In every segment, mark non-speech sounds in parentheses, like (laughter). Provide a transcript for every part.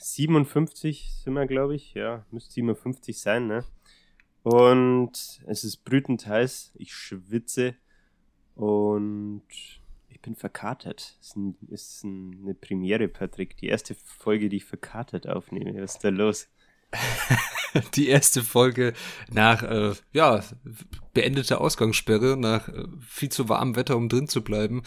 57 sind wir, glaube ich. Ja, müsste 57 sein, ne? Und es ist brütend heiß, ich schwitze und ich bin verkatert. Es ist, ein, ist eine Premiere, Patrick. Die erste Folge, die ich verkatert aufnehme. Was ist da los? (laughs) die erste Folge nach äh, ja beendeter Ausgangssperre, nach äh, viel zu warmem Wetter, um drin zu bleiben.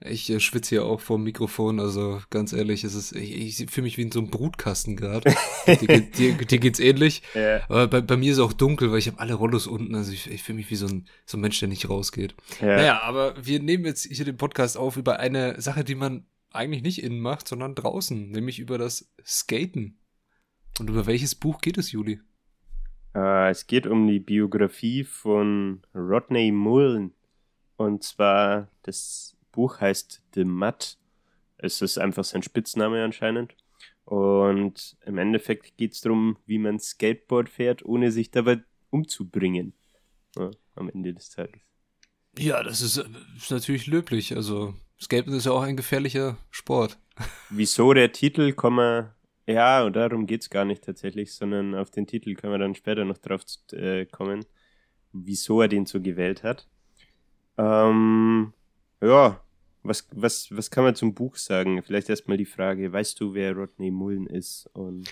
Ich äh, schwitze hier auch vor dem Mikrofon, also ganz ehrlich, es ist, ich, ich fühle mich wie in so einem Brutkasten gerade. (laughs) dir, dir, dir, geht's ähnlich. Ja. Aber bei, bei, mir ist es auch dunkel, weil ich habe alle Rollos unten, also ich, ich fühle mich wie so ein, so ein Mensch, der nicht rausgeht. Ja. Naja, aber wir nehmen jetzt hier den Podcast auf über eine Sache, die man eigentlich nicht innen macht, sondern draußen, nämlich über das Skaten. Und über welches Buch geht es, Juli? Uh, es geht um die Biografie von Rodney Mullen. Und zwar das Buch heißt The Mud. Es ist einfach sein Spitzname anscheinend. Und im Endeffekt geht es darum, wie man Skateboard fährt, ohne sich dabei umzubringen. Ja, am Ende des Tages. Ja, das ist, ist natürlich löblich. Also, Skaten ist ja auch ein gefährlicher Sport. (laughs) Wieso der Titel, kommen ja, und darum geht es gar nicht tatsächlich, sondern auf den Titel können wir dann später noch drauf äh, kommen, wieso er den so gewählt hat. Ähm, ja, was, was, was kann man zum Buch sagen? Vielleicht erstmal die Frage, weißt du, wer Rodney Mullen ist? Und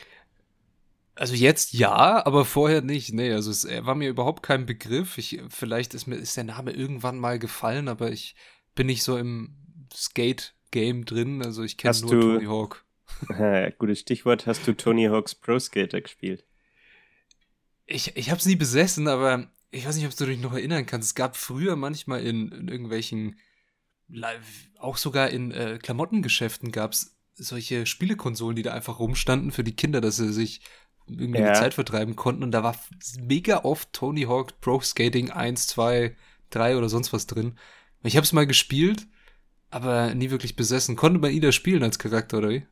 also jetzt ja, aber vorher nicht. Nee, also es war mir überhaupt kein Begriff. Ich, vielleicht ist mir ist der Name irgendwann mal gefallen, aber ich bin nicht so im Skate-Game drin. Also ich kenne nur du, Tony Hawk. (laughs) Gutes Stichwort. Hast du Tony Hawks Pro Skater gespielt? Ich, ich habe es nie besessen, aber ich weiß nicht, ob du dich noch erinnern kannst. Es gab früher manchmal in, in irgendwelchen auch sogar in äh, Klamottengeschäften gab es solche Spielekonsolen, die da einfach rumstanden für die Kinder, dass sie sich irgendwie ja. die Zeit vertreiben konnten. Und da war mega oft Tony Hawk Pro Skating 1, 2, 3 oder sonst was drin. Ich habe es mal gespielt, aber nie wirklich besessen. Konnte man ihn da spielen als Charakter, oder wie?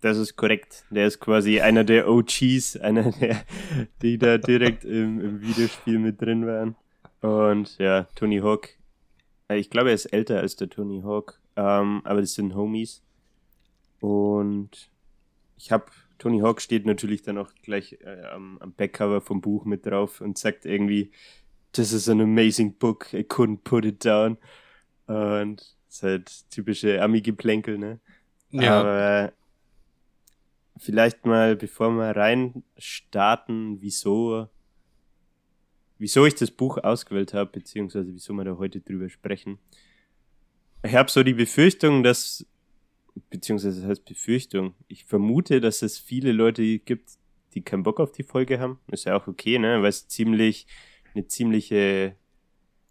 Das ist korrekt. Der ist quasi einer der OGs, einer der, die da direkt im, im Videospiel mit drin waren. Und ja, Tony Hawk ich glaube, er ist älter als der Tony Hawk, ähm, aber das sind Homies. Und ich habe, Tony Hawk steht natürlich dann auch gleich äh, am, am Backcover vom Buch mit drauf und sagt irgendwie, this is an amazing book, I couldn't put it down. Und das ist halt typische Ami-Geplänkel, ne? Ja. Aber vielleicht mal, bevor wir rein starten, wieso wieso ich das Buch ausgewählt habe, beziehungsweise wieso wir da heute drüber sprechen. Ich habe so die Befürchtung, dass, beziehungsweise das heißt Befürchtung, ich vermute, dass es viele Leute gibt, die keinen Bock auf die Folge haben. Ist ja auch okay, ne? Weil es ziemlich, eine ziemliche,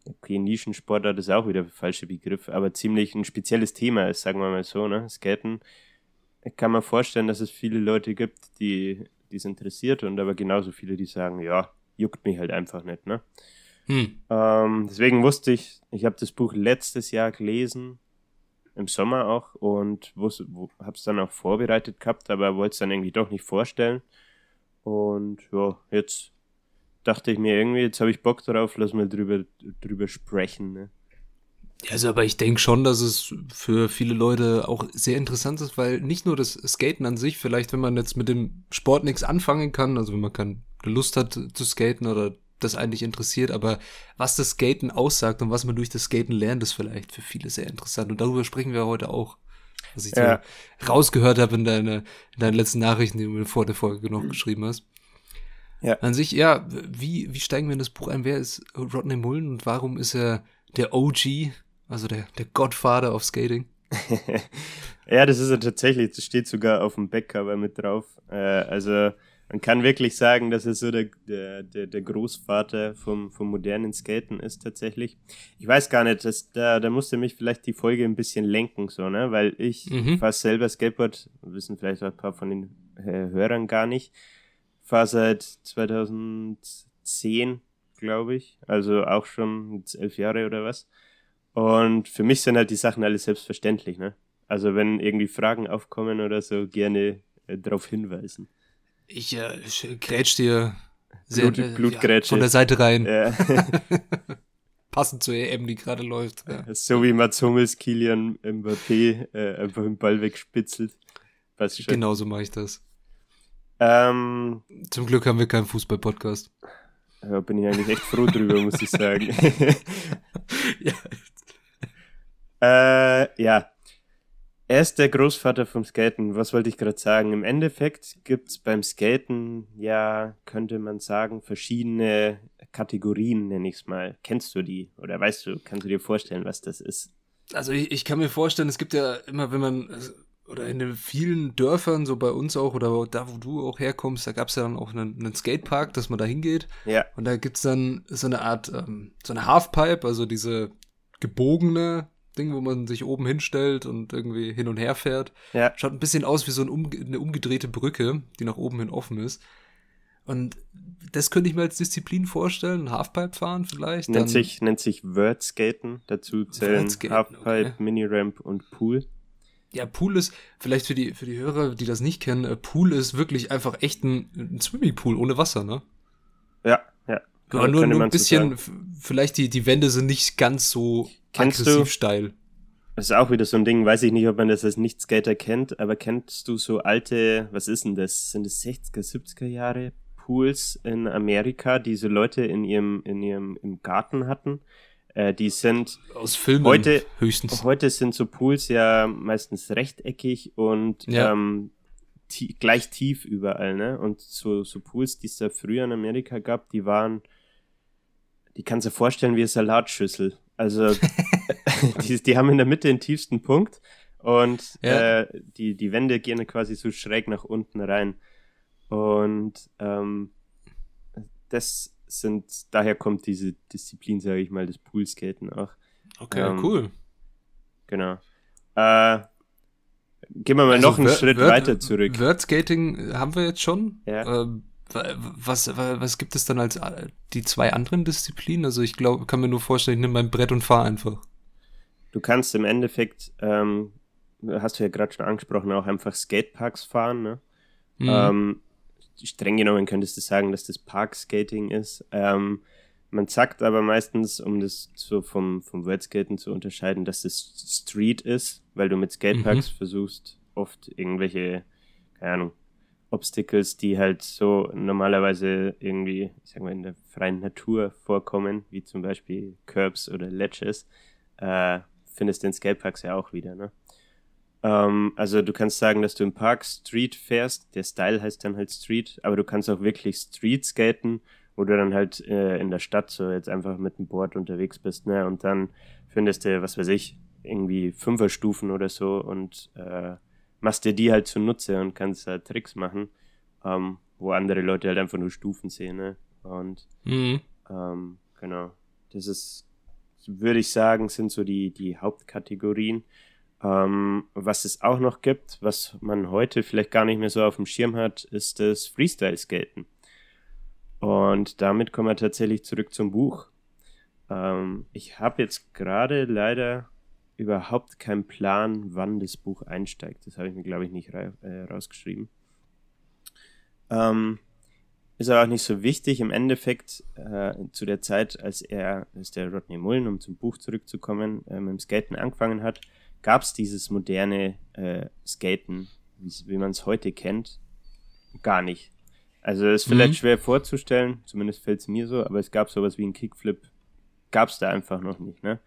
okay, Nischensportart ist auch wieder der falsche Begriff, aber ziemlich ein spezielles Thema ist, sagen wir mal so, ne? Skaten. Ich kann mir vorstellen, dass es viele Leute gibt, die es interessiert und aber genauso viele, die sagen, ja, juckt mich halt einfach nicht, ne? Hm. Ähm, deswegen wusste ich, ich habe das Buch letztes Jahr gelesen, im Sommer auch, und habe es dann auch vorbereitet gehabt, aber wollte es dann irgendwie doch nicht vorstellen. Und ja, jetzt dachte ich mir irgendwie, jetzt habe ich Bock darauf, lass mal drüber, drüber sprechen. Ne? Also, aber ich denke schon, dass es für viele Leute auch sehr interessant ist, weil nicht nur das Skaten an sich, vielleicht wenn man jetzt mit dem Sport nichts anfangen kann, also wenn man keine Lust hat zu skaten oder das eigentlich interessiert, aber was das Skaten aussagt und was man durch das Skaten lernt, ist vielleicht für viele sehr interessant. Und darüber sprechen wir heute auch. Was ich ja. rausgehört habe in, deine, in deinen letzten Nachrichten, die du mir vor der Folge noch geschrieben hast. Ja. An sich, ja, wie, wie steigen wir in das Buch ein? Wer ist Rodney Mullen und warum ist er der OG also der, der Godfather of Skating. (laughs) ja, das ist ja tatsächlich, das steht sogar auf dem Backcover mit drauf. Äh, also man kann wirklich sagen, dass er so der, der, der, Großvater vom, vom modernen Skaten ist tatsächlich. Ich weiß gar nicht, dass, da, da musste mich vielleicht die Folge ein bisschen lenken, so, ne? Weil ich mhm. fahre selber Skateboard, wissen vielleicht auch ein paar von den äh, Hörern gar nicht. Fahr seit 2010, glaube ich. Also auch schon elf Jahre oder was. Und für mich sind halt die Sachen alle selbstverständlich, ne? Also wenn irgendwie Fragen aufkommen oder so, gerne äh, darauf hinweisen. Ich äh, grätsch dir sehr, Blut, äh, Blutgrätsche. Ja, von der Seite rein. Ja. (laughs) (laughs) Passend zur EM, die gerade läuft. Ja. So wie Mats Hummels Kilian Mbappé äh, einfach den Ball wegspitzelt. Passt schon. Genau so mache ich das. Ähm, Zum Glück haben wir keinen Fußball-Podcast. Ja, bin ich eigentlich echt froh drüber, muss ich sagen. ja. (laughs) Äh, ja. Er ist der Großvater vom Skaten. Was wollte ich gerade sagen? Im Endeffekt gibt es beim Skaten, ja, könnte man sagen, verschiedene Kategorien, nenne ich es mal. Kennst du die? Oder weißt du, kannst du dir vorstellen, was das ist? Also ich, ich kann mir vorstellen, es gibt ja immer, wenn man oder in den vielen Dörfern, so bei uns auch, oder da, wo du auch herkommst, da gab es ja dann auch einen, einen, Skatepark, dass man da hingeht. Ja. Und da gibt's dann so eine Art, ähm, so eine Halfpipe, also diese gebogene Ding, wo man sich oben hinstellt und irgendwie hin und her fährt. Ja. Schaut ein bisschen aus wie so ein um, eine umgedrehte Brücke, die nach oben hin offen ist. Und das könnte ich mir als Disziplin vorstellen, Halfpipe fahren vielleicht. Nennt sich, nennt sich Wordskaten, dazu zählen Halfpipe, okay. Miniramp und Pool. Ja, Pool ist, vielleicht für die, für die Hörer, die das nicht kennen, äh, Pool ist wirklich einfach echt ein, ein Swimmingpool ohne Wasser, ne? Ja, ja. Aber nur, nur ein bisschen, vielleicht die, die Wände sind nicht ganz so Kennst aggressiv du, steil. Das ist auch wieder so ein Ding, weiß ich nicht, ob man das als Nicht-Skater kennt, aber kennst du so alte, was ist denn das? Sind das 60er, 70er Jahre Pools in Amerika, die so Leute in ihrem, in ihrem im Garten hatten? Äh, die sind aus Filmen heute, höchstens. Heute sind so Pools ja meistens rechteckig und ja. ähm, tie gleich tief überall, ne? Und so, so Pools, die es da früher in Amerika gab, die waren, die kannst du dir vorstellen wie eine Salatschüssel. Also (laughs) (laughs) die, die haben in der Mitte den tiefsten Punkt und ja. äh, die, die Wände gehen quasi so schräg nach unten rein. Und ähm, das sind, daher kommt diese Disziplin, sage ich mal, des Poolskaten auch. Okay, ähm, cool. Genau. Äh, gehen wir mal also noch einen Schritt weiter zurück. Wordskating haben wir jetzt schon. Ja. Ähm, was, was gibt es dann als äh, die zwei anderen Disziplinen? Also ich glaube, kann mir nur vorstellen, ich nehme mein Brett und fahre einfach. Du kannst im Endeffekt, ähm, hast du ja gerade schon angesprochen, auch einfach Skateparks fahren. Ne? Mhm. Ähm, streng genommen könntest du sagen, dass das Parkskating ist. Ähm, man sagt aber meistens, um das so vom, vom Wordskaten zu unterscheiden, dass es Street ist, weil du mit Skateparks mhm. versuchst, oft irgendwelche, keine Ahnung, Obstacles, die halt so normalerweise irgendwie, ich sag mal, in der freien Natur vorkommen, wie zum Beispiel Curbs oder Ledges, äh, findest du in Skateparks ja auch wieder, ne? Ähm, also du kannst sagen, dass du im Park Street fährst. Der Style heißt dann halt Street, aber du kannst auch wirklich Street skaten, wo du dann halt äh, in der Stadt so jetzt einfach mit dem Board unterwegs bist, ne? Und dann findest du, was weiß ich, irgendwie Fünferstufen oder so und äh, machst dir die halt zunutze und kannst halt Tricks machen, ähm, wo andere Leute halt einfach nur Stufen sehen, ne? Und mhm. ähm, genau. Das ist, würde ich sagen, sind so die, die Hauptkategorien. Ähm, was es auch noch gibt, was man heute vielleicht gar nicht mehr so auf dem Schirm hat, ist das Freestyle-Skaten. Und damit kommen wir tatsächlich zurück zum Buch. Ähm, ich habe jetzt gerade leider überhaupt keinen Plan, wann das Buch einsteigt. Das habe ich mir, glaube ich, nicht ra äh, rausgeschrieben. Ähm, ist aber auch nicht so wichtig. Im Endeffekt, äh, zu der Zeit, als er, als der Rodney Mullen, um zum Buch zurückzukommen, äh, mit dem Skaten angefangen hat, gab es dieses moderne äh, Skaten, wie man es heute kennt, gar nicht. Also ist vielleicht mhm. schwer vorzustellen, zumindest fällt es mir so, aber es gab sowas wie einen Kickflip, gab es da einfach noch nicht. Ne?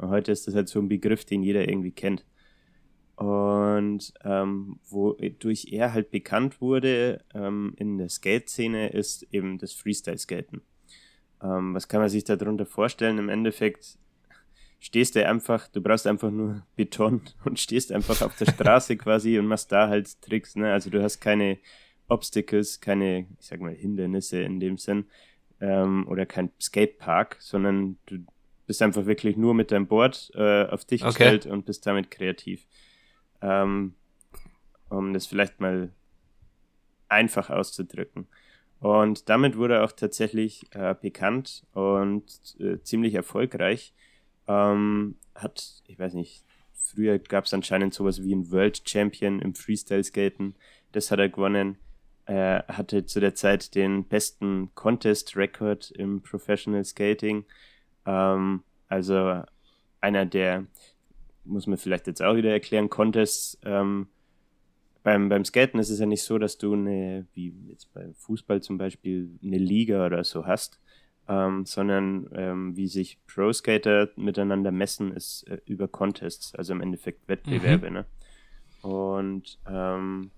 Und heute ist das halt so ein Begriff, den jeder irgendwie kennt. Und ähm, wodurch er halt bekannt wurde ähm, in der Skate-Szene, ist eben das Freestyle-Skaten. Ähm, was kann man sich darunter vorstellen? Im Endeffekt stehst du einfach, du brauchst einfach nur Beton (laughs) und stehst einfach auf der Straße (laughs) quasi und machst da halt Tricks. Ne? Also du hast keine Obstacles, keine, ich sag mal, Hindernisse in dem Sinn ähm, oder kein Skatepark, sondern du bist einfach wirklich nur mit deinem Board äh, auf dich okay. gestellt und bist damit kreativ. Ähm, um das vielleicht mal einfach auszudrücken. Und damit wurde er auch tatsächlich äh, bekannt und äh, ziemlich erfolgreich. Ähm, hat, ich weiß nicht, früher gab es anscheinend sowas wie ein World Champion im Freestyle-Skaten. Das hat er gewonnen. Er hatte zu der Zeit den besten Contest-Record im Professional Skating. Ähm, also einer der, muss man vielleicht jetzt auch wieder erklären, Contests. Ähm, beim, beim Skaten ist es ja nicht so, dass du eine, wie jetzt beim Fußball zum Beispiel, eine Liga oder so hast, ähm, sondern ähm, wie sich Pro-Skater miteinander messen, ist äh, über Contests, also im Endeffekt Wettbewerbe. Mhm. Ne? Und ähm,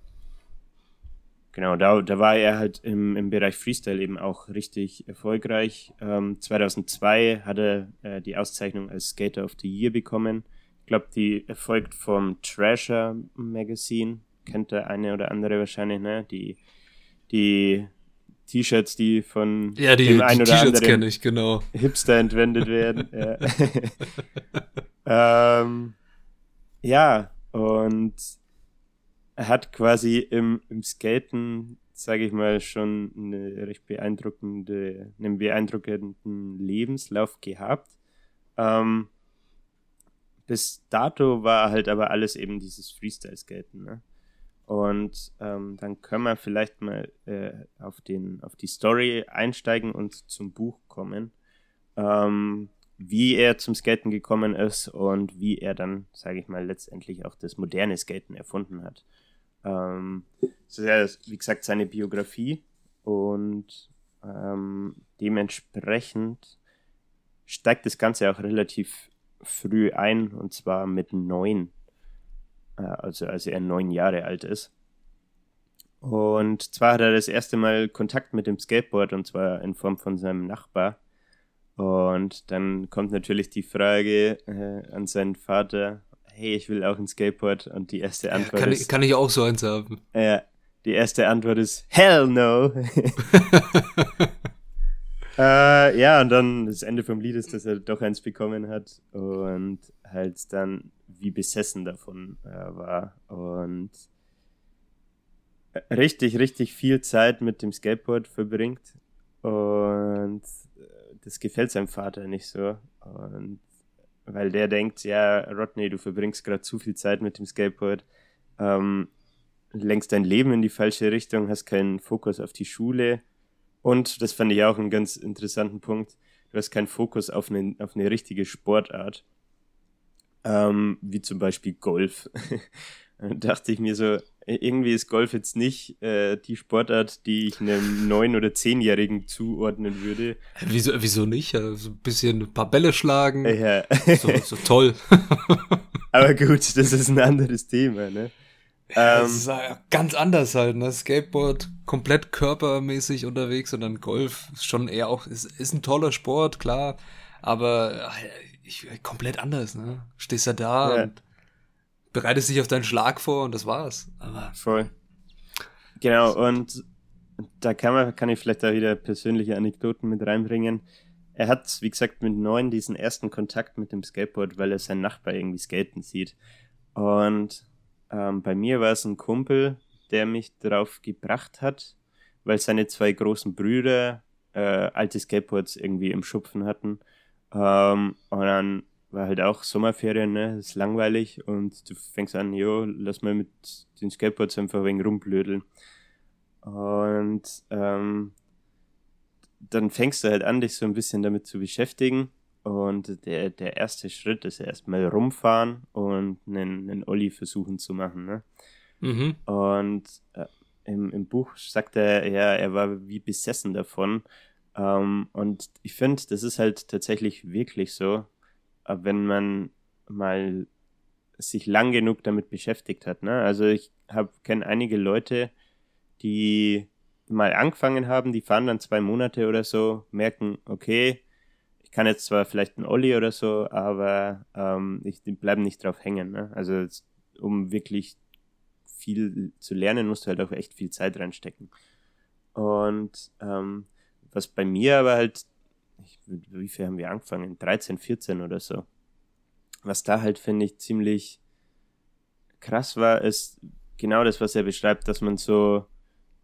genau, da, da war er halt im, im Bereich Freestyle eben auch richtig erfolgreich. Ähm, 2002 hat er äh, die Auszeichnung als Skater of the Year bekommen. Ich glaube, die erfolgt vom Trasher Magazine. Kennt der eine oder andere wahrscheinlich, ne? Die, die T-Shirts, die von ja, die, dem einen die oder anderen ich, genau. Hipster entwendet werden. ja. (laughs) (laughs) ähm, ja, und er hat quasi im, im Skaten, sage ich mal, schon eine recht beeindruckende, einen beeindruckenden Lebenslauf gehabt. Ähm, bis dato war halt aber alles eben dieses Freestyle-Skaten. Ne? Und ähm, dann können wir vielleicht mal äh, auf, den, auf die Story einsteigen und zum Buch kommen. Ähm, wie er zum Skaten gekommen ist und wie er dann, sage ich mal, letztendlich auch das moderne Skaten erfunden hat. Ähm, das ist ja, wie gesagt, seine Biografie und ähm, dementsprechend steigt das Ganze auch relativ früh ein und zwar mit neun äh, also als er neun Jahre alt ist. Und zwar hat er das erste Mal Kontakt mit dem Skateboard und zwar in Form von seinem Nachbar. Und dann kommt natürlich die Frage äh, an seinen Vater, hey, ich will auch ein Skateboard. Und die erste Antwort ja, kann ist... Ich, kann ich auch so eins haben. Ja, die erste Antwort ist, hell no. (laughs) äh, ja, und dann das Ende vom Lied ist, dass er doch eins bekommen hat und halt dann wie besessen davon äh, war und richtig, richtig viel Zeit mit dem Skateboard verbringt und äh, das gefällt seinem Vater nicht so und weil der denkt, ja, Rodney, du verbringst gerade zu viel Zeit mit dem Skateboard, ähm, lenkst dein Leben in die falsche Richtung, hast keinen Fokus auf die Schule und das fand ich auch einen ganz interessanten Punkt, du hast keinen Fokus auf eine, auf eine richtige Sportart ähm, wie zum Beispiel Golf. (laughs) Dann (laughs) dachte ich mir so, irgendwie ist Golf jetzt nicht äh, die Sportart, die ich einem neun- oder zehnjährigen zuordnen würde. Wieso, wieso nicht? Also ein bisschen ein paar Bälle schlagen. Ja. So, so toll. (laughs) Aber gut, das ist ein anderes Thema, ne? Ja, ähm, das ist ganz anders halt, ne? Skateboard komplett körpermäßig unterwegs und dann Golf ist schon eher auch, ist, ist ein toller Sport, klar, aber ich, komplett anders, ne? Stehst da da ja. und bereitest dich auf deinen Schlag vor und das war's. Aber Voll. Genau, und da kann, man, kann ich vielleicht da wieder persönliche Anekdoten mit reinbringen. Er hat, wie gesagt, mit neun diesen ersten Kontakt mit dem Skateboard, weil er seinen Nachbar irgendwie skaten sieht. Und ähm, bei mir war es ein Kumpel, der mich darauf gebracht hat, weil seine zwei großen Brüder äh, alte Skateboards irgendwie im Schupfen hatten ähm, und dann war halt auch Sommerferien, ne? ist langweilig und du fängst an, jo, lass mal mit den Skateboards einfach ein wenig rumblödeln. Und ähm, dann fängst du halt an, dich so ein bisschen damit zu beschäftigen. Und der, der erste Schritt ist erstmal rumfahren und einen, einen Olli versuchen zu machen. Ne? Mhm. Und äh, im, im Buch sagt er, ja, er war wie besessen davon ähm, und ich finde, das ist halt tatsächlich wirklich so, äh, wenn man mal sich lang genug damit beschäftigt hat. Ne? Also ich kenne einige Leute, die mal angefangen haben, die fahren dann zwei Monate oder so, merken, okay, ich kann jetzt zwar vielleicht einen Olli oder so, aber ähm, ich bleiben nicht drauf hängen. Ne? Also um wirklich viel zu lernen, musst du halt auch echt viel Zeit reinstecken. Und ähm, was bei mir aber halt, ich, wie viel haben wir angefangen? 13, 14 oder so. Was da halt, finde ich, ziemlich krass war, ist genau das, was er beschreibt, dass man so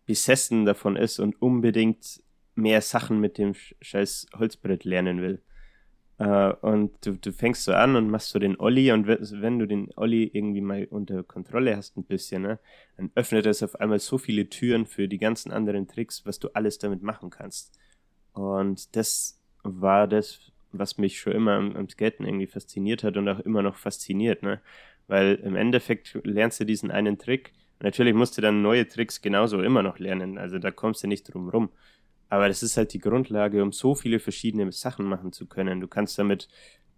besessen davon ist und unbedingt mehr Sachen mit dem scheiß Holzbrett lernen will. Uh, und du, du fängst so an und machst so den Olli und wenn du den Olli irgendwie mal unter Kontrolle hast ein bisschen, ne, dann öffnet es auf einmal so viele Türen für die ganzen anderen Tricks, was du alles damit machen kannst. Und das war das, was mich schon immer am, am Skaten irgendwie fasziniert hat und auch immer noch fasziniert, ne? Weil im Endeffekt lernst du diesen einen Trick. Natürlich musst du dann neue Tricks genauso immer noch lernen, also da kommst du nicht drum rum. Aber das ist halt die Grundlage, um so viele verschiedene Sachen machen zu können. Du kannst damit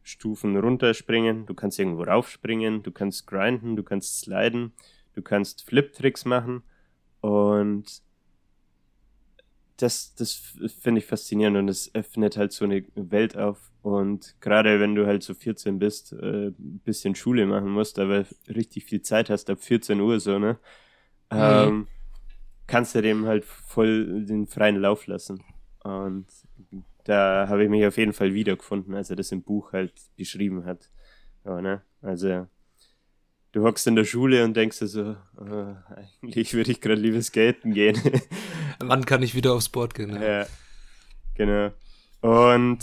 Stufen runterspringen, du kannst irgendwo raufspringen, du kannst grinden, du kannst sliden, du kannst Flip-Tricks machen und das, das finde ich faszinierend und es öffnet halt so eine Welt auf und gerade wenn du halt so 14 bist, äh, bisschen Schule machen musst, aber richtig viel Zeit hast, ab 14 Uhr so, ne? Mhm. Ähm, kannst du dem halt voll den freien Lauf lassen. Und da habe ich mich auf jeden Fall wiedergefunden, als er das im Buch halt beschrieben hat. Ja, ne? Also du hockst in der Schule und denkst dir so, oh, eigentlich würde ich gerade lieber skaten gehen. (laughs) Wann kann ich wieder aufs Board gehen? Ja. ja, genau. Und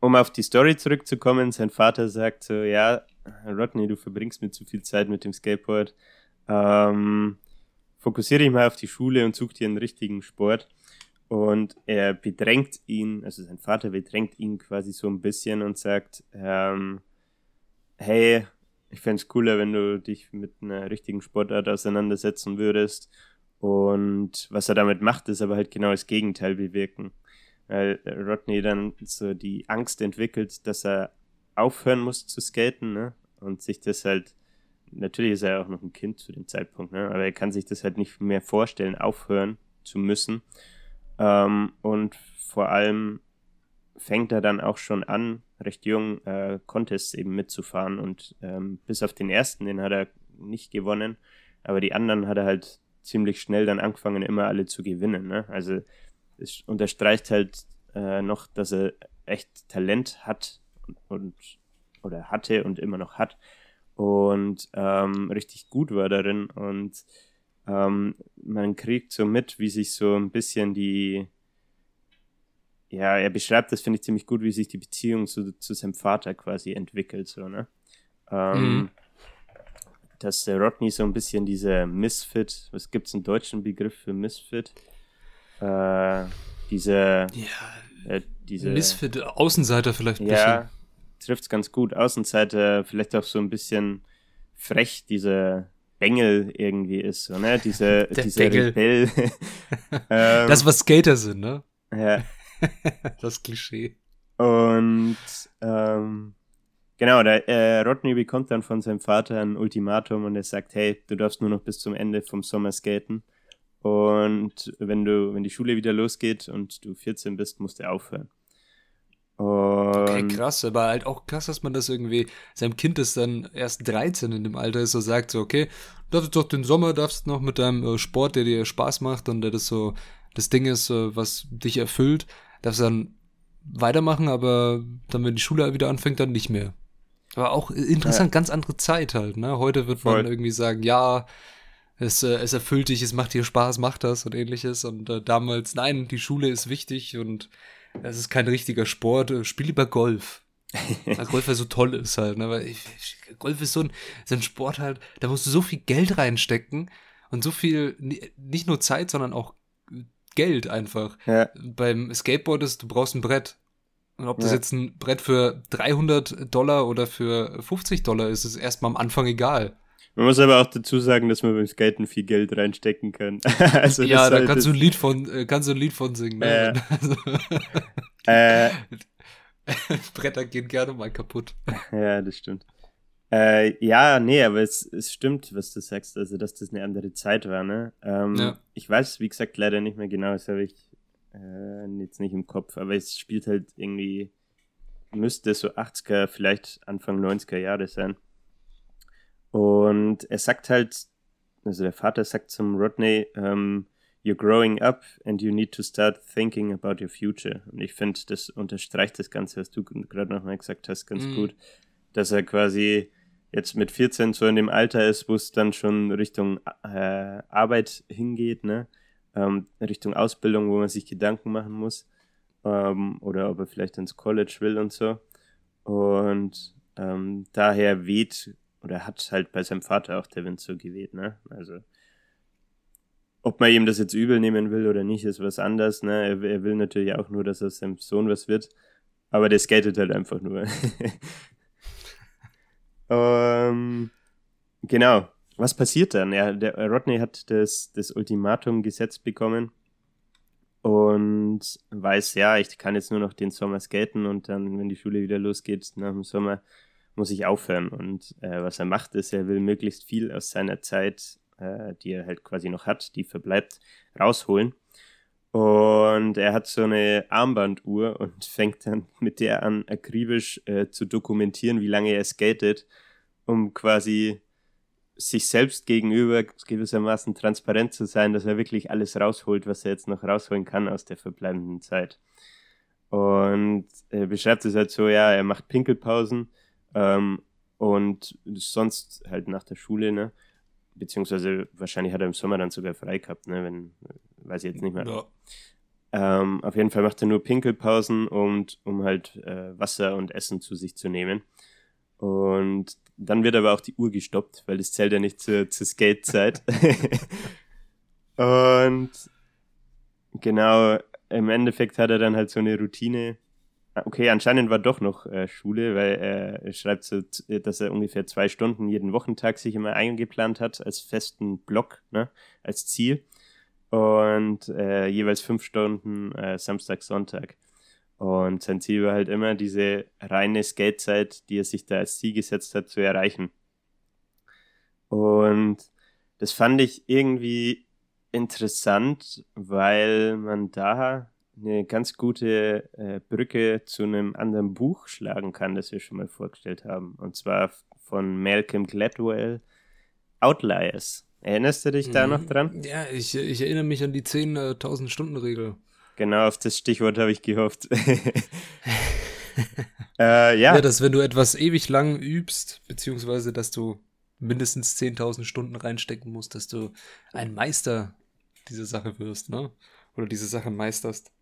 um auf die Story zurückzukommen, sein Vater sagt so, ja, Rodney, du verbringst mir zu viel Zeit mit dem Skateboard. Ähm, fokussiere dich mal auf die Schule und such dir einen richtigen Sport. Und er bedrängt ihn, also sein Vater bedrängt ihn quasi so ein bisschen und sagt, ähm, hey, ich fände es cooler, wenn du dich mit einer richtigen Sportart auseinandersetzen würdest. Und was er damit macht, ist aber halt genau das Gegenteil bewirken. Weil Rodney dann so die Angst entwickelt, dass er aufhören muss zu skaten, ne? Und sich das halt natürlich ist er auch noch ein Kind zu dem Zeitpunkt, ne? aber er kann sich das halt nicht mehr vorstellen, aufhören zu müssen. Ähm, und vor allem fängt er dann auch schon an, recht jung, äh, Contests eben mitzufahren. Und ähm, bis auf den ersten, den hat er nicht gewonnen, aber die anderen hat er halt ziemlich schnell dann angefangen, immer alle zu gewinnen. Ne? Also es unterstreicht halt äh, noch, dass er echt Talent hat und, oder hatte und immer noch hat und ähm, richtig gut war darin. Und ähm, man kriegt so mit, wie sich so ein bisschen die, ja, er beschreibt das, finde ich, ziemlich gut, wie sich die Beziehung zu, zu seinem Vater quasi entwickelt, so, ne? Ähm, mhm. Dass der Rodney so ein bisschen diese Misfit, was gibt es einen deutschen Begriff für Misfit? Äh, diese, ja, äh, diese Misfit, Außenseiter vielleicht ein ja, bisschen trifft es ganz gut. Außenseite vielleicht auch so ein bisschen frech, diese Bengel irgendwie ist, so, ne? Diese, (laughs) Der Rebell. (laughs) ähm, das, was Skater sind, ne? Ja. (laughs) das Klischee. Und ähm, genau, der äh, Rodney bekommt dann von seinem Vater ein Ultimatum und er sagt, hey, du darfst nur noch bis zum Ende vom Sommer skaten. Und wenn du, wenn die Schule wieder losgeht und du 14 bist, musst du aufhören. Okay, krass, aber halt auch krass, dass man das irgendwie seinem Kind, das dann erst 13 in dem Alter ist, so sagt, so, okay, darfst doch den Sommer, darfst noch mit deinem äh, Sport, der dir Spaß macht und der das so, das Ding ist, äh, was dich erfüllt, darfst dann weitermachen, aber dann, wenn die Schule wieder anfängt, dann nicht mehr. Aber auch interessant, ja. ganz andere Zeit halt, ne? Heute wird Voll. man irgendwie sagen, ja, es, äh, es erfüllt dich, es macht dir Spaß, mach das und ähnliches. Und äh, damals, nein, die Schule ist wichtig und das ist kein richtiger Sport. Äh, spiel lieber Golf. (laughs) Weil Golf ja so toll ist halt, ne? Weil ich, Golf ist so ein, so ein Sport halt, da musst du so viel Geld reinstecken und so viel, nicht nur Zeit, sondern auch Geld einfach. Ja. Beim Skateboard ist, du brauchst ein Brett. Und ob das ja. jetzt ein Brett für 300 Dollar oder für 50 Dollar ist, ist erstmal am Anfang egal. Man muss aber auch dazu sagen, dass man beim Skaten viel Geld reinstecken kann. (laughs) also ja, da kannst du ein Lied von, äh, kannst du ein Lied von singen. Ne? (laughs) Äh, äh, (laughs) Bretter gehen gerne mal kaputt. Ja, das stimmt. Äh, ja, nee, aber es, es stimmt, was du sagst, also dass das eine andere Zeit war, ne? Ähm, ja. Ich weiß, wie gesagt, leider nicht mehr genau, das habe ich äh, jetzt nicht im Kopf, aber es spielt halt irgendwie, müsste so 80er, vielleicht Anfang 90er Jahre sein. Und er sagt halt, also der Vater sagt zum Rodney, ähm, you're growing up and you need to start thinking about your future. Und ich finde, das unterstreicht das Ganze, was du gerade nochmal gesagt hast, ganz mm. gut, dass er quasi jetzt mit 14 so in dem Alter ist, wo es dann schon Richtung äh, Arbeit hingeht, ne? Ähm, Richtung Ausbildung, wo man sich Gedanken machen muss. Ähm, oder ob er vielleicht ins College will und so. Und ähm, daher weht oder hat halt bei seinem Vater auch der Wind so geweht, ne? Also ob man ihm das jetzt übel nehmen will oder nicht, ist was anderes, ne? Er, er will natürlich auch nur, dass aus seinem Sohn was wird. Aber der skatet halt einfach nur. (laughs) ähm, genau. Was passiert dann? Ja, der Rodney hat das, das Ultimatum gesetzt bekommen und weiß, ja, ich kann jetzt nur noch den Sommer skaten und dann, wenn die Schule wieder losgeht, nach dem Sommer, muss ich aufhören. Und äh, was er macht, ist, er will möglichst viel aus seiner Zeit, äh, die er halt quasi noch hat, die verbleibt, rausholen. Und er hat so eine Armbanduhr und (laughs) fängt dann mit der an, akribisch äh, zu dokumentieren, wie lange er skatet, um quasi sich selbst gegenüber gewissermaßen transparent zu sein, dass er wirklich alles rausholt, was er jetzt noch rausholen kann aus der verbleibenden Zeit. Und er beschreibt es halt so, ja, er macht Pinkelpausen ähm, und sonst halt nach der Schule, ne? Beziehungsweise wahrscheinlich hat er im Sommer dann sogar frei gehabt, ne? Wenn, weiß ich jetzt nicht mehr. Ja. Ähm, auf jeden Fall macht er nur Pinkelpausen, und, um halt äh, Wasser und Essen zu sich zu nehmen. Und dann wird aber auch die Uhr gestoppt, weil das zählt ja nicht zur, zur Skate-Zeit. (laughs) und genau, im Endeffekt hat er dann halt so eine Routine. Ah, okay, anscheinend war doch noch äh, Schule, weil er schreibt so, dass er ungefähr zwei Stunden jeden Wochentag sich immer eingeplant hat als festen Block, ne, als Ziel. Und äh, jeweils fünf Stunden äh, Samstag, Sonntag. Und sein Ziel war halt immer, diese reine Skatezeit, die er sich da als Ziel gesetzt hat, zu erreichen. Und das fand ich irgendwie interessant, weil man da eine ganz gute äh, Brücke zu einem anderen Buch schlagen kann, das wir schon mal vorgestellt haben. Und zwar von Malcolm Gladwell, Outliers. Erinnerst du dich da noch mhm. dran? Ja, ich, ich erinnere mich an die 10.000 Stunden Regel. Genau, auf das Stichwort habe ich gehofft. (laughs) äh, ja. ja, dass wenn du etwas ewig lang übst, beziehungsweise dass du mindestens 10.000 Stunden reinstecken musst, dass du ein Meister dieser Sache wirst, ne? Oder diese Sache meisterst.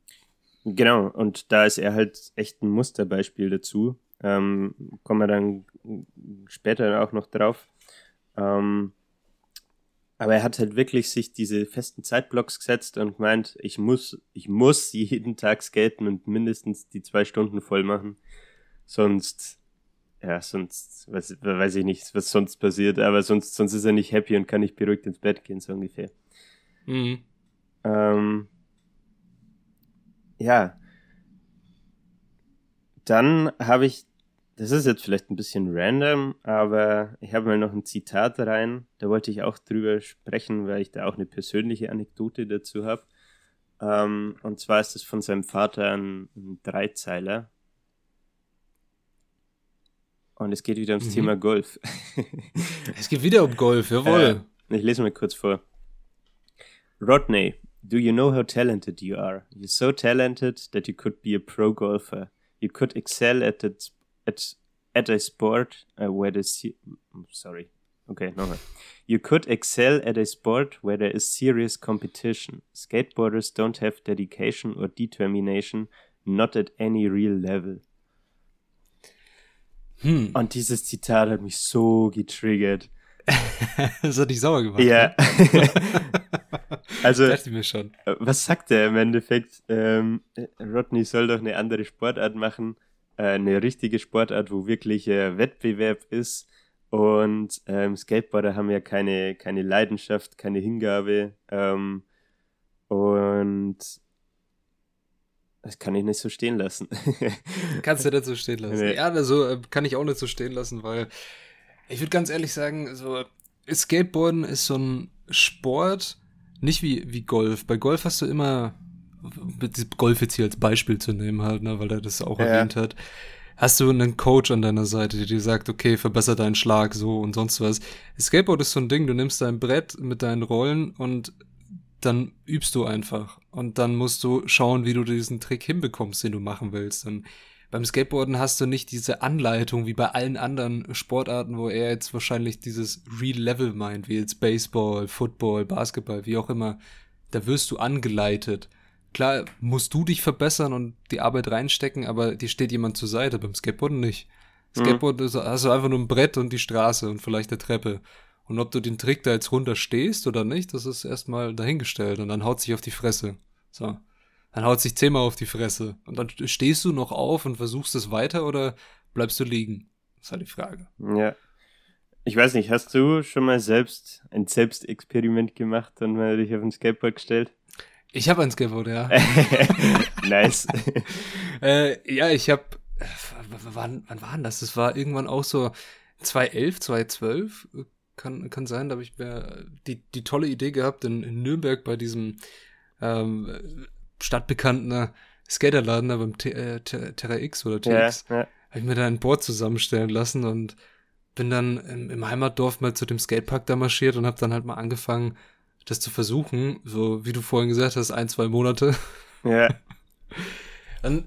Genau, und da ist er halt echt ein Musterbeispiel dazu. Ähm, kommen wir dann später auch noch drauf. Ähm, aber er hat halt wirklich sich diese festen Zeitblocks gesetzt und meint, ich muss, ich muss jeden Tag skaten und mindestens die zwei Stunden voll machen. Sonst, ja, sonst, weiß, weiß ich nicht, was sonst passiert, aber sonst, sonst ist er nicht happy und kann nicht beruhigt ins Bett gehen, so ungefähr. Mhm. Ähm, ja. Dann habe ich das ist jetzt vielleicht ein bisschen random, aber ich habe mal noch ein Zitat rein. Da wollte ich auch drüber sprechen, weil ich da auch eine persönliche Anekdote dazu habe. Ähm, und zwar ist es von seinem Vater ein, ein Dreizeiler. Und es geht wieder ums mhm. Thema Golf. (laughs) es geht wieder um Golf, jawohl. Äh, ich lese mal kurz vor. Rodney, do you know how talented you are? You're so talented that you could be a pro golfer. You could excel at the at at a sport uh, where the sorry. Okay no you could excel at a sport where there is serious competition. Skateboarders don't have dedication or determination not at any real level. Hm. und dieses Zitat hat mich so getriggert. (laughs) Das hat dich sauer gemacht ja. ne? (laughs) also (laughs) mir schon. was sagt er im Endeffekt? Ähm, Rodney soll doch eine andere Sportart machen. äh, eine richtige Sportart, wo wirklich äh, Wettbewerb ist. Und ähm, Skateboarder haben ja keine, keine Leidenschaft, keine Hingabe. Ähm, und das kann ich nicht so stehen lassen. (laughs) Kannst du nicht so stehen lassen. Nee. Ja, also äh, kann ich auch nicht so stehen lassen, weil ich würde ganz ehrlich sagen, so Skateboarden ist so ein Sport, nicht wie, wie Golf. Bei Golf hast du immer Golf jetzt hier als Beispiel zu nehmen halt, ne, weil er das auch ja. erwähnt hat, hast du einen Coach an deiner Seite, der dir sagt, okay, verbessere deinen Schlag so und sonst was. Skateboard ist so ein Ding, du nimmst dein Brett mit deinen Rollen und dann übst du einfach. Und dann musst du schauen, wie du diesen Trick hinbekommst, den du machen willst. Und beim Skateboarden hast du nicht diese Anleitung wie bei allen anderen Sportarten, wo er jetzt wahrscheinlich dieses Real Level meint, wie jetzt Baseball, Football, Basketball, wie auch immer. Da wirst du angeleitet. Klar, musst du dich verbessern und die Arbeit reinstecken, aber dir steht jemand zur Seite. Beim Skateboarden nicht. Mhm. Skateboard mhm. ist, hast du einfach nur ein Brett und die Straße und vielleicht eine Treppe. Und ob du den Trick da jetzt runterstehst oder nicht, das ist erstmal dahingestellt und dann haut sich auf die Fresse. So. Dann haut sich zehnmal auf die Fresse. Und dann stehst du noch auf und versuchst es weiter oder bleibst du liegen? Das ist halt die Frage. Ja. Ich weiß nicht, hast du schon mal selbst ein Selbstexperiment gemacht und mal dich auf ein Skateboard gestellt? Ich habe ein Skateboard, ja. (laughs) nice. (laughs) äh, ja, ich habe, wann, wann war denn das? Das war irgendwann auch so 2011, 2012. Kann, kann sein, da habe ich mir die, die tolle Idee gehabt, in, in Nürnberg bei diesem ähm, stadtbekannten Skaterladen da beim T äh, Terra X oder TX, ja, ja. habe ich mir da ein Board zusammenstellen lassen und bin dann im, im Heimatdorf mal zu dem Skatepark da marschiert und habe dann halt mal angefangen, das zu versuchen, so wie du vorhin gesagt hast, ein, zwei Monate. (laughs) Ja. und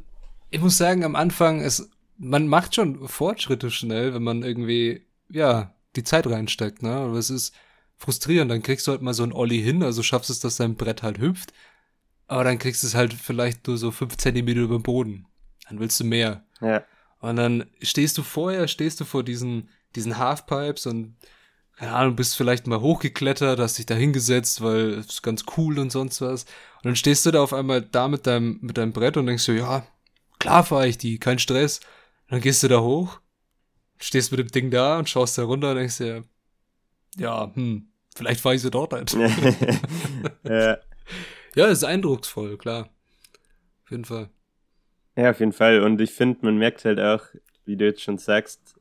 ich muss sagen, am Anfang, es, man macht schon Fortschritte schnell, wenn man irgendwie, ja, die Zeit reinsteckt, ne? Aber es ist frustrierend, dann kriegst du halt mal so ein Olli hin, also schaffst es, dass dein Brett halt hüpft. Aber dann kriegst du es halt vielleicht nur so fünf Zentimeter über dem Boden. Dann willst du mehr. Ja. Und dann stehst du vorher, stehst du vor diesen, diesen Halfpipes und keine Ahnung, bist vielleicht mal hochgeklettert, hast dich da hingesetzt, weil es ist ganz cool und sonst was. Und dann stehst du da auf einmal da mit deinem, mit deinem Brett und denkst du, ja, klar fahre ich die, kein Stress. Und dann gehst du da hoch, stehst mit dem Ding da und schaust da runter und denkst dir, ja, hm, vielleicht fahre ich sie dort halt. (laughs) ja. Ja, ist eindrucksvoll, klar. Auf jeden Fall. Ja, auf jeden Fall. Und ich finde, man merkt halt auch, wie du jetzt schon sagst,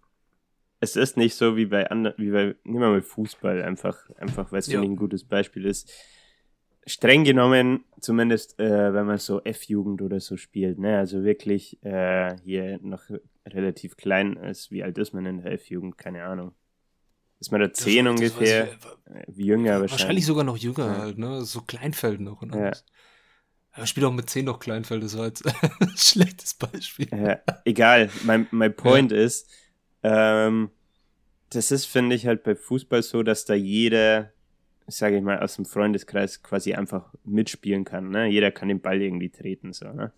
es ist nicht so wie bei anderen, wie bei, nehmen wir mal Fußball einfach, einfach weil es ja. ein gutes Beispiel ist. Streng genommen, zumindest äh, wenn man so F-Jugend oder so spielt, ne, also wirklich äh, hier noch relativ klein ist, wie alt ist man in der F-Jugend, keine Ahnung. Ist man da zehn das, ungefähr? Das ich, wie jünger wahrscheinlich. Wahrscheinlich sogar noch jünger ja. halt, ne? So Kleinfeld noch und alles. Ja. Er spielt auch mit zehn noch Kleinfeld, das war jetzt (laughs) ein schlechtes Beispiel. Ja, egal, mein, mein Point ist, ähm, das ist, finde ich, halt bei Fußball so, dass da jeder, sage ich mal, aus dem Freundeskreis quasi einfach mitspielen kann. Ne? Jeder kann den Ball irgendwie treten. So, ne?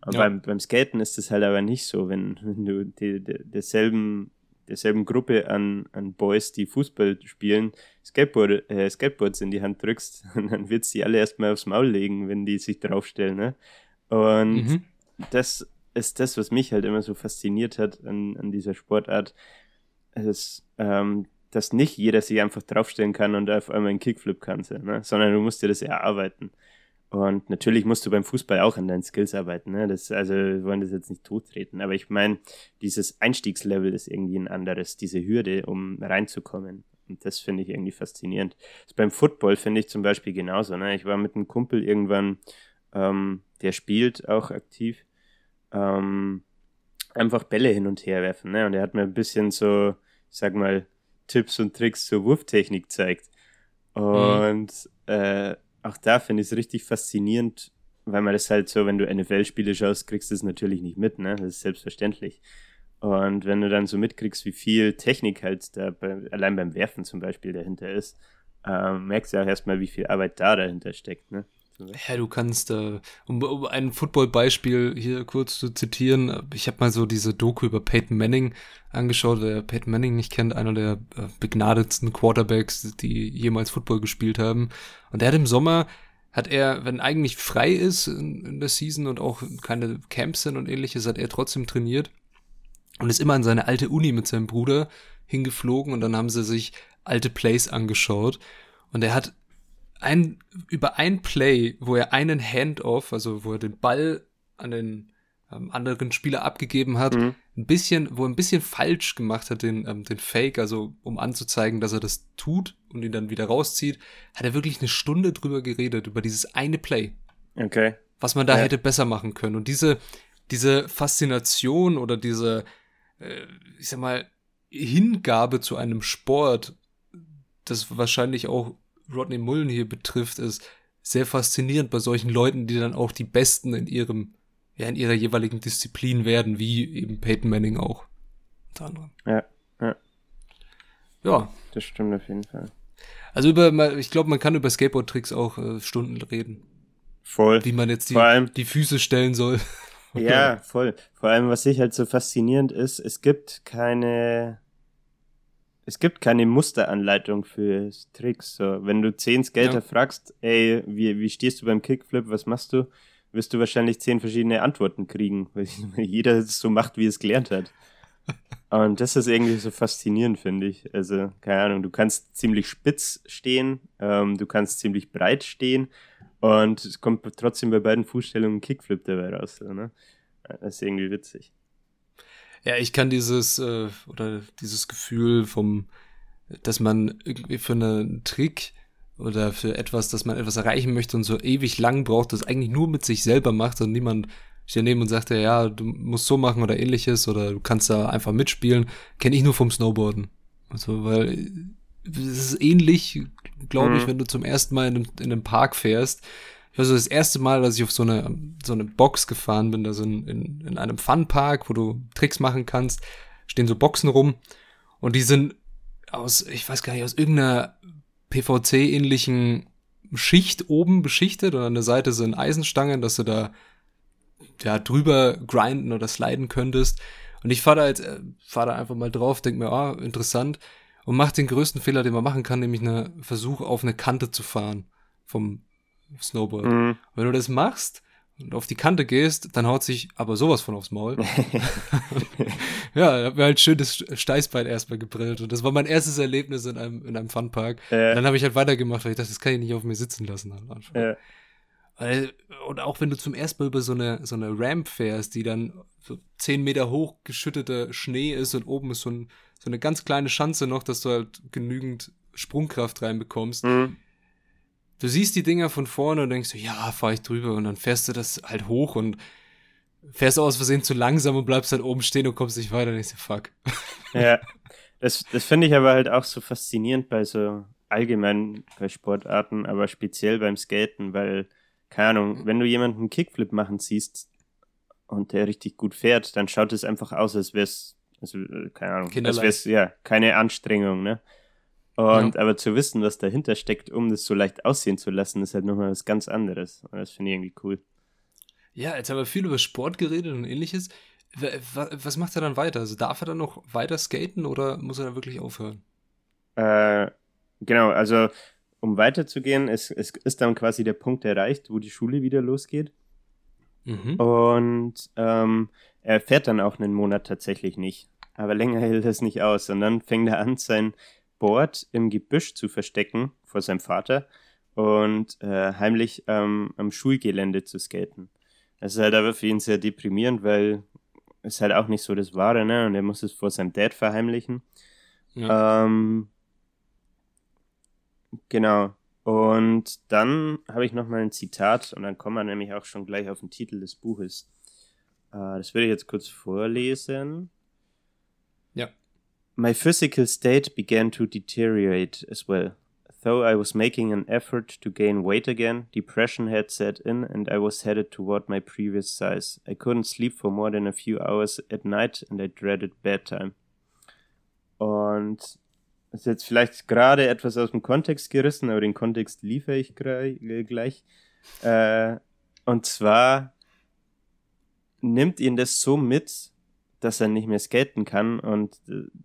Aber ja. beim, beim Skaten ist das halt aber nicht so, wenn, wenn du die, die, derselben derselben Gruppe an, an Boys, die Fußball spielen, Skateboard, äh, Skateboards in die Hand drückst, und (laughs) dann wird sie alle erstmal aufs Maul legen, wenn die sich draufstellen. Ne? Und mhm. das ist das, was mich halt immer so fasziniert hat an, an dieser Sportart, ist, ähm, dass nicht jeder sich einfach draufstellen kann und auf einmal einen Kickflip kann, ne? sondern du musst dir das erarbeiten. Und natürlich musst du beim Fußball auch an deinen Skills arbeiten. Ne? Das, also, wir wollen das jetzt nicht tottreten. Aber ich meine, dieses Einstiegslevel ist irgendwie ein anderes, diese Hürde, um reinzukommen. Und das finde ich irgendwie faszinierend. Das beim Football finde ich zum Beispiel genauso. Ne? Ich war mit einem Kumpel irgendwann, ähm, der spielt auch aktiv, ähm, einfach Bälle hin und her werfen. Ne? Und er hat mir ein bisschen so, ich sag mal, Tipps und Tricks zur Wurftechnik gezeigt. Mhm. Und mhm. äh, auch da finde ich es richtig faszinierend, weil man das halt so, wenn du NFL-Spiele schaust, kriegst du es natürlich nicht mit, ne? Das ist selbstverständlich. Und wenn du dann so mitkriegst, wie viel Technik halt da bei, allein beim Werfen zum Beispiel dahinter ist, äh, merkst du auch erstmal, wie viel Arbeit da dahinter steckt, ne? Ja, du kannst, äh, um, um ein Football-Beispiel hier kurz zu zitieren, ich habe mal so diese Doku über Peyton Manning angeschaut. Wer Peyton Manning nicht kennt, einer der äh, begnadetsten Quarterbacks, die jemals Football gespielt haben. Und der hat im Sommer, hat er, wenn eigentlich frei ist in, in der Season und auch keine Camps sind und ähnliches, hat er trotzdem trainiert und ist immer an seine alte Uni mit seinem Bruder hingeflogen und dann haben sie sich alte Plays angeschaut. Und er hat ein, über ein Play, wo er einen Handoff, also wo er den Ball an den ähm, anderen Spieler abgegeben hat, mhm. ein bisschen, wo er ein bisschen falsch gemacht hat, den, ähm, den Fake, also um anzuzeigen, dass er das tut und ihn dann wieder rauszieht, hat er wirklich eine Stunde drüber geredet, über dieses eine Play. Okay. Was man da ja. hätte besser machen können. Und diese, diese Faszination oder diese, äh, ich sag mal, Hingabe zu einem Sport, das wahrscheinlich auch Rodney Mullen hier betrifft, ist sehr faszinierend bei solchen Leuten, die dann auch die Besten in ihrem ja, in ihrer jeweiligen Disziplin werden, wie eben Peyton Manning auch. Unter anderem. Ja, ja. Ja. Das stimmt auf jeden Fall. Also über, ich glaube, man kann über Skateboard-Tricks auch äh, Stunden reden. Voll. Wie man jetzt die, allem- die Füße stellen soll. Ja, voll. Vor allem, was ich halt so faszinierend ist, es gibt keine, es gibt keine Musteranleitung für Tricks. So, wenn du zehn Skater Ja. fragst, ey, wie, wie stehst du beim Kickflip, was machst du, wirst du wahrscheinlich zehn verschiedene Antworten kriegen, (laughs) weil jeder es so macht, wie es gelernt hat. (laughs) Und das ist irgendwie so faszinierend, finde ich. Also, keine Ahnung, du kannst ziemlich spitz stehen, ähm, du kannst ziemlich breit stehen und es kommt trotzdem bei beiden Fußstellungen ein Kickflip dabei raus. So, ne? Das ist irgendwie witzig. Ja, ich kann dieses äh, oder dieses Gefühl vom, dass man irgendwie für einen Trick oder für etwas, dass man etwas erreichen möchte und so ewig lang braucht, das eigentlich nur mit sich selber macht und niemand steht daneben und sagt ja, ja, du musst so machen oder ähnliches oder du kannst da einfach mitspielen, kenne ich nur vom Snowboarden. Also, weil äh, es ist ähnlich, glaube ich, Mhm. wenn du zum ersten Mal in einem, in einem Park fährst. Ich weiß so, das erste Mal, als ich auf so eine, so eine Box gefahren bin, da so in, in, in einem Funpark, wo du Tricks machen kannst, stehen so Boxen rum und die sind aus, ich weiß gar nicht, aus irgendeiner PVC-ähnlichen Schicht oben beschichtet und an der Seite sind Eisenstangen, dass du da ja drüber grinden oder sliden könntest. Und ich fahre da jetzt, äh, fahr da einfach mal drauf, denk mir, ah, interessant und mach den größten Fehler, den man machen kann, nämlich einen Versuch auf eine Kante zu fahren vom Snowboard. Mhm. Wenn du das machst und auf die Kante gehst, dann haut sich aber sowas von aufs Maul. (laughs) ja, da hab mir halt schön das Steißbein erstmal gebrillt. Und das war mein erstes Erlebnis in einem, in einem Funpark. Äh, Dann habe ich halt weitergemacht, weil ich dachte, das kann ich nicht auf mir sitzen lassen. Am Anfang. äh, Weil, und auch wenn du zum ersten Mal über so eine, so eine Ramp fährst, die dann so zehn Meter hoch geschütteter Schnee ist und oben ist so, ein, so eine ganz kleine Schanze noch, dass du halt genügend Sprungkraft reinbekommst. mhm. Du siehst die Dinger von vorne und denkst ja, fahr ich drüber und dann fährst du das halt hoch und fährst aus Versehen zu langsam und bleibst dann oben stehen und kommst nicht weiter und denkst dir, fuck. (laughs) Ja, das, das finde ich aber halt auch so faszinierend bei so allgemein bei Sportarten, aber speziell beim Skaten, weil, keine Ahnung, wenn du jemanden Kickflip machen siehst und der richtig gut fährt, dann schaut es einfach aus, als wäre es, also, äh, keine Ahnung, als wäre es, ja, keine Anstrengung, ne? Und aber zu wissen, was dahinter steckt, um das so leicht aussehen zu lassen, ist halt nochmal was ganz anderes. Und das finde ich irgendwie cool. Ja, jetzt haben wir viel über Sport geredet und ähnliches. Was macht er dann weiter? Also darf er dann noch weiter skaten oder muss er da wirklich aufhören? Äh, genau, also um weiterzugehen, es, es ist dann quasi der Punkt erreicht, wo die Schule wieder losgeht. Mhm. Und ähm, er fährt dann auch einen Monat tatsächlich nicht. Aber länger (laughs) hält es nicht aus. Und dann fängt er an, sein Board im Gebüsch zu verstecken vor seinem Vater und äh, heimlich ähm, am Schulgelände zu skaten. Das ist halt aber für ihn sehr deprimierend, weil es halt auch nicht so das Wahre, ne? Und er muss es vor seinem Dad verheimlichen. Ja. Ähm, genau. Und dann habe ich noch mal ein Zitat und dann kommen wir nämlich auch schon gleich auf den Titel des Buches. Äh, das würde ich jetzt kurz vorlesen. My physical state began to deteriorate as well. Though I was making an effort to gain weight again, depression had set in and I was headed toward my previous size. I couldn't sleep for more than a few hours at night and I dreaded bedtime. Und das ist jetzt vielleicht gerade etwas aus dem Kontext gerissen, aber den Kontext liefere ich äh, gleich. Äh, und zwar nimmt ihn das so mit, dass er nicht mehr skaten kann und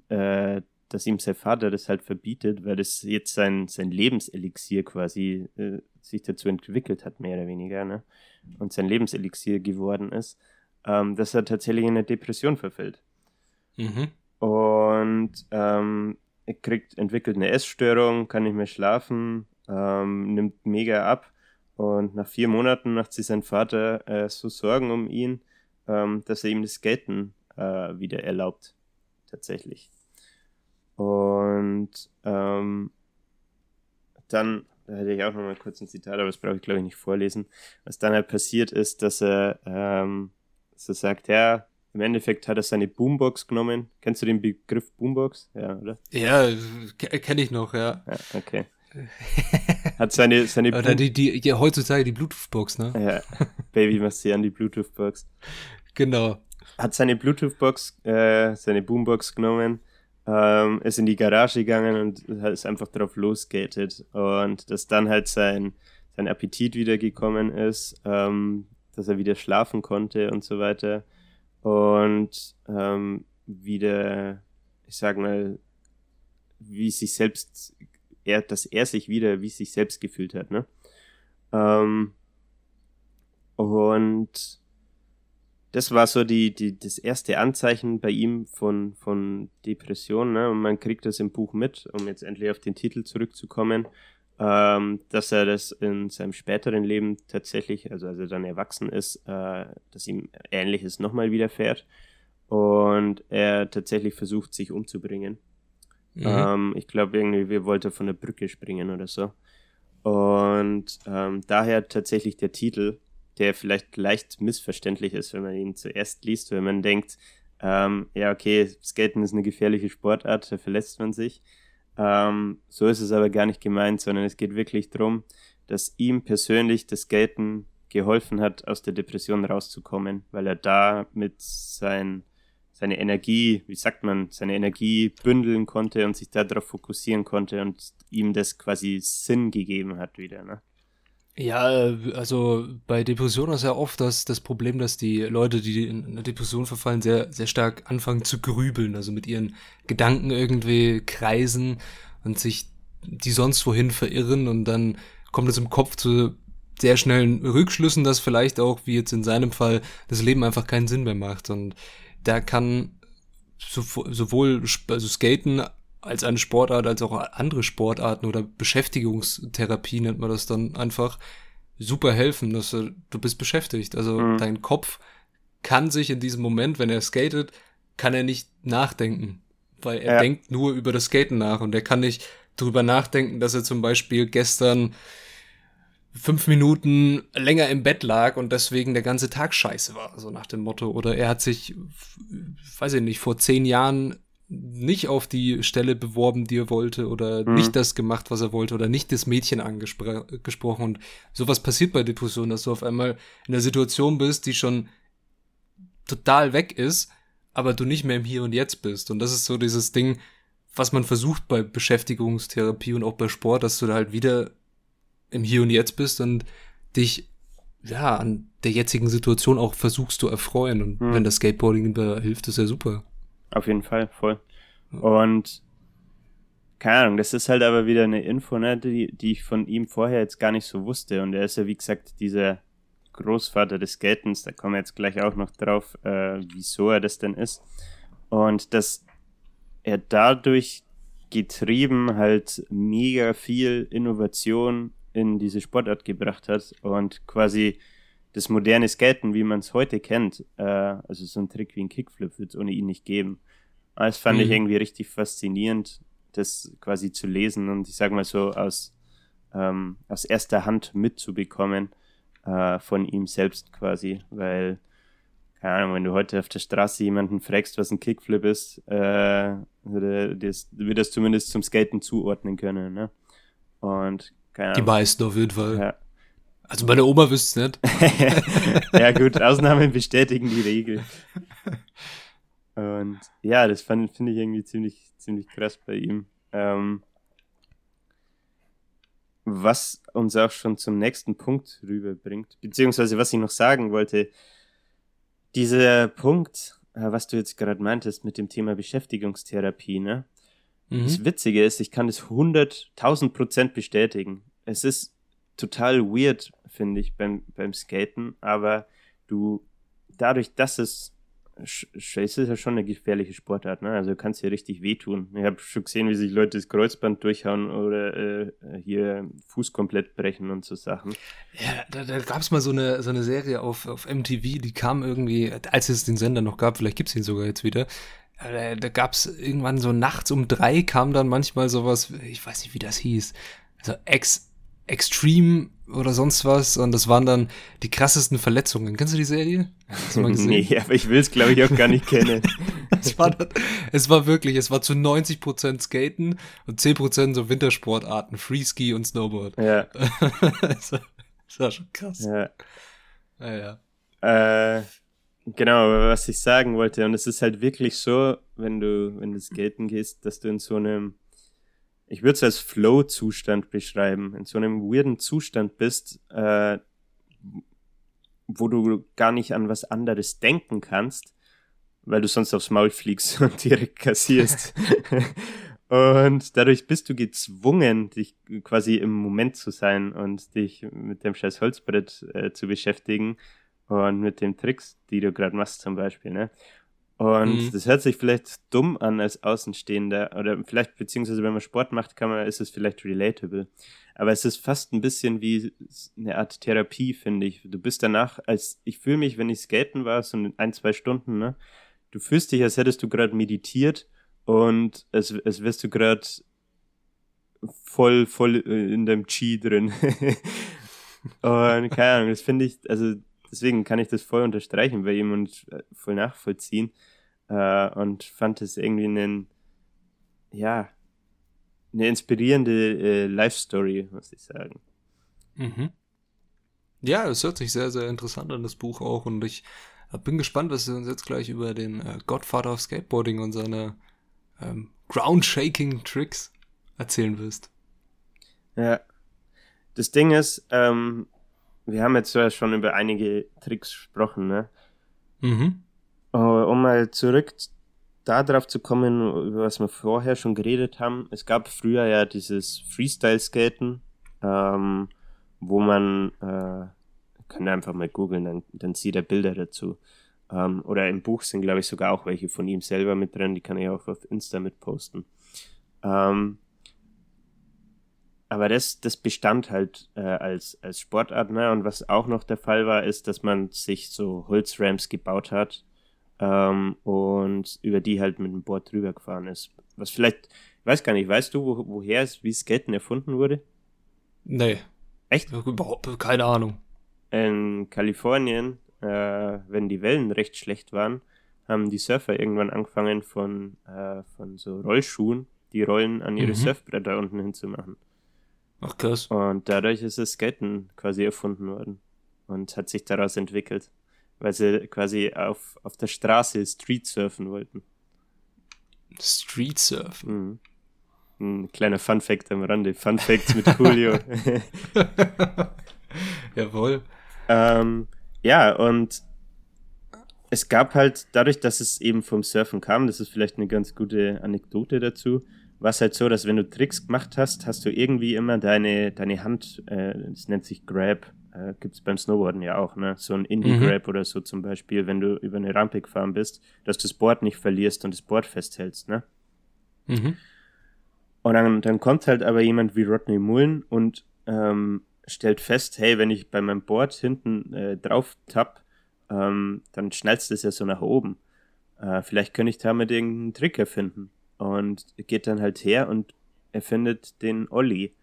äh, dass ihm sein Vater das halt verbietet, weil das jetzt sein, sein Lebenselixier quasi äh, sich dazu entwickelt hat, mehr oder weniger, ne? Und sein Lebenselixier geworden ist, ähm, dass er tatsächlich in eine Depression verfällt. Mhm. Und ähm, er kriegt, entwickelt eine Essstörung, kann nicht mehr schlafen, ähm, nimmt mega ab. Und nach vier Monaten macht sich sein Vater äh, so Sorgen um ihn, ähm, dass er ihm das Skaten äh, wieder erlaubt. Tatsächlich. Und ähm, dann, da hätte ich auch noch mal kurz ein Zitat, aber das brauche ich glaube ich nicht vorlesen. Was dann halt passiert ist, dass er ähm, so sagt, ja, im Endeffekt hat er seine Boombox genommen. Kennst du den Begriff Boombox? Ja, oder? Ja, kenne ich noch, ja. Ja, okay. Hat seine, seine Oder die, die, ja, heutzutage die Bluetooth-Box, ne? ja, Baby machst du an die Bluetooth-Box. (laughs) Genau. Hat seine Bluetooth-Box, äh, seine Boombox genommen, ähm, ist in die Garage gegangen und ist einfach drauf losgated. Und dass dann halt sein, sein Appetit wieder gekommen ist, ähm, dass er wieder schlafen konnte und so weiter. Und ähm, wieder, ich sag mal, wie sich selbst, er, dass er sich wieder wie sich selbst gefühlt hat, ne? Ähm, und das war so die, die, das erste Anzeichen bei ihm von, von Depression, ne? Und man kriegt das im Buch mit, um jetzt endlich auf den Titel zurückzukommen, ähm, dass er das in seinem späteren Leben tatsächlich, also als er dann erwachsen ist, äh, dass ihm Ähnliches nochmal widerfährt und er tatsächlich versucht, sich umzubringen. Mhm. Ähm, ich glaube irgendwie, wir wollten von der Brücke springen oder so. Und ähm, daher tatsächlich der Titel, der vielleicht leicht missverständlich ist, wenn man ihn zuerst liest, wenn man denkt, ähm, ja, okay, Skaten ist eine gefährliche Sportart, da verletzt man sich. Ähm, so ist es aber gar nicht gemeint, sondern es geht wirklich darum, dass ihm persönlich das Skaten geholfen hat, aus der Depression rauszukommen, weil er da mit sein seine Energie, wie sagt man, seine Energie bündeln konnte und sich darauf fokussieren konnte und ihm das quasi Sinn gegeben hat wieder. Ne? Ja, also bei Depressionen ist ja oft das, das Problem, dass die Leute, die in eine Depression verfallen, sehr, sehr stark anfangen zu grübeln, also mit ihren Gedanken irgendwie kreisen und sich die sonst wohin verirren und dann kommt es im Kopf zu sehr schnellen Rückschlüssen, dass vielleicht auch, wie jetzt in seinem Fall, das Leben einfach keinen Sinn mehr macht. Und da kann sowohl also Skaten als eine Sportart, als auch andere Sportarten oder Beschäftigungstherapie nennt man das dann einfach, super helfen, dass du, du bist beschäftigt. Also mhm. dein Kopf kann sich in diesem Moment, wenn er skatet, kann er nicht nachdenken, weil er ja. denkt nur über das Skaten nach und er kann nicht drüber nachdenken, dass er zum Beispiel gestern fünf Minuten länger im Bett lag und deswegen der ganze Tag scheiße war, so nach dem Motto. Oder er hat sich, weiß ich nicht, vor zehn Jahren nicht auf die Stelle beworben, die er wollte, oder mhm. nicht das gemacht, was er wollte, oder nicht das Mädchen angesprochen. Und sowas passiert bei Depressionen, dass du auf einmal in einer Situation bist, die schon total weg ist, aber du nicht mehr im Hier und Jetzt bist. Und das ist so dieses Ding, was man versucht bei Beschäftigungstherapie und auch bei Sport, dass du da halt wieder im Hier und Jetzt bist und dich ja an der jetzigen Situation auch versuchst zu erfreuen. Und hm. wenn das Skateboarding da hilft, ist ja super. Auf jeden Fall, voll. Und keine Ahnung, das ist halt aber wieder eine Info, ne, die, die ich von ihm vorher jetzt gar nicht so wusste. Und er ist ja, wie gesagt, dieser Großvater des Skatens, da kommen wir jetzt gleich auch noch drauf, äh, wieso er das denn ist. Und dass er dadurch getrieben halt mega viel Innovation in diese Sportart gebracht hat und quasi das moderne Skaten, wie man es heute kennt, äh, also so ein Trick wie ein Kickflip wird es ohne ihn nicht geben. Das fand mhm. ich irgendwie richtig faszinierend, das quasi zu lesen und ich sag mal so aus, ähm, aus erster Hand mitzubekommen äh, von ihm selbst quasi, weil, keine Ahnung, wenn du heute auf der Straße jemanden fragst, was ein Kickflip ist, äh, das, würde das zumindest zum Skaten zuordnen können, ne? Und keine Die meisten auf jeden Fall. Ja. Also meine Oma wüsste es nicht. (laughs) ja gut, (laughs) Ausnahmen bestätigen die Regel. Und ja, das finde ich irgendwie ziemlich, ziemlich krass bei ihm. Ähm, was uns auch schon zum nächsten Punkt rüberbringt, beziehungsweise was ich noch sagen wollte, dieser Punkt, äh, was du jetzt gerade meintest mit dem Thema Beschäftigungstherapie, ne? Mhm. Das Witzige ist, ich kann das 100.000 Prozent bestätigen. Es ist total weird, finde ich, beim, beim Skaten, aber du, dadurch, dass es, es ist ja schon eine gefährliche Sportart, ne? Also du kannst dir richtig wehtun. Ich habe schon gesehen, wie sich Leute das Kreuzband durchhauen oder äh, hier Fuß komplett brechen und so Sachen. Ja, da, da gab es mal so eine, so eine Serie auf, auf MTV, die kam irgendwie, als es den Sender noch gab, vielleicht gibt es ihn sogar jetzt wieder, äh, da gab es irgendwann so nachts um drei kam dann manchmal sowas, ich weiß nicht, wie das hieß, also Ex Extreme oder sonst was und das waren dann die krassesten Verletzungen. Kennst du die Serie? (laughs) Nee, aber ich will es glaube ich auch gar nicht kennen. (laughs) es, war, es war wirklich, es war zu 90% Skaten und 10% so Wintersportarten, Freeski und Snowboard. Ja. (laughs) das, war, das war schon krass. Ja. Ja, ja. Äh, genau, was ich sagen wollte. Und es ist halt wirklich so, wenn du, wenn du skaten gehst, dass du in so einem, ich würde es als Flow-Zustand beschreiben, in so einem weirden Zustand bist, äh, wo du gar nicht an was anderes denken kannst, weil du sonst aufs Maul fliegst (laughs) und direkt kassierst. (laughs) und dadurch bist du gezwungen, dich quasi im Moment zu sein und dich mit dem scheiß Holzbrett äh, zu beschäftigen und mit den Tricks, die du gerade machst zum Beispiel, ne? Und mhm. das hört sich vielleicht dumm an als Außenstehender oder vielleicht beziehungsweise wenn man Sport macht, kann man, ist es vielleicht relatable. Aber es ist fast ein bisschen wie eine Art Therapie, finde ich. Du bist danach, als ich fühle mich, wenn ich skaten war, so ein, zwei Stunden, ne? Du fühlst dich, als hättest du gerade meditiert und es, es wirst du gerade voll, voll in deinem Chi drin. (laughs) und keine Ahnung, das finde ich, also deswegen kann ich das voll unterstreichen bei ihm und voll nachvollziehen. Äh, und fand es irgendwie einen, ja, eine inspirierende äh, Life-Story, muss ich sagen. Mhm. Ja, es hört sich sehr, sehr interessant an, das Buch auch. Und ich äh, bin gespannt, was du uns jetzt gleich über den äh, Godfather of Skateboarding und seine ähm, Ground-Shaking-Tricks erzählen wirst. Ja. Das Ding ist, ähm, wir haben jetzt ja schon über einige Tricks gesprochen, ne? Mhm. Um mal zurück darauf zu kommen, über was wir vorher schon geredet haben. Es gab früher ja dieses Freestyle-Skaten, ähm, wo man, äh, kann einfach mal googeln, dann, dann sieht er Bilder dazu. Ähm, oder im Buch sind, glaube ich, sogar auch welche von ihm selber mit drin, die kann ich auch auf Insta mit posten. Ähm, aber das, das bestand halt äh, als, als Sportart. Ne? Und was auch noch der Fall war, ist, dass man sich so Holzramps gebaut hat ähm, und über die halt mit dem Board drüber gefahren ist. Was vielleicht, ich weiß gar nicht, weißt du, wo, woher es, wie Skaten erfunden wurde? Nee. Echt? Überhaupt keine Ahnung. In Kalifornien, äh, wenn die Wellen recht schlecht waren, haben die Surfer irgendwann angefangen von, äh, von so Rollschuhen die Rollen an ihre mhm. Surfbretter unten hinzumachen. Ach krass. Und dadurch ist das Skaten quasi erfunden worden und hat sich daraus entwickelt, weil sie quasi auf, auf der Straße Street surfen wollten. Street surfen? Mhm. Ein kleiner Fun Fact am Rande. Fun Facts mit Julio. (laughs) (laughs) Jawohl. Ähm, ja, und es gab halt, dadurch, dass es eben vom Surfen kam, das ist vielleicht eine ganz gute Anekdote dazu, war es halt so, dass wenn du Tricks gemacht hast, hast du irgendwie immer deine, deine Hand, äh, das nennt sich Grab, äh, gibt es beim Snowboarden ja auch, ne? So ein Indie-Grab mhm. oder so zum Beispiel, wenn du über eine Rampe gefahren bist, dass du das Board nicht verlierst und das Board festhältst, ne? Mhm. Und dann, dann kommt halt aber jemand wie Rodney Mullen und ähm, stellt fest, hey, wenn ich bei meinem Board hinten äh, drauf tapp, ähm, dann schnellst es ja so nach oben. Äh, vielleicht könnte ich damit irgendeinen Trick erfinden und geht dann halt her und erfindet den Olli.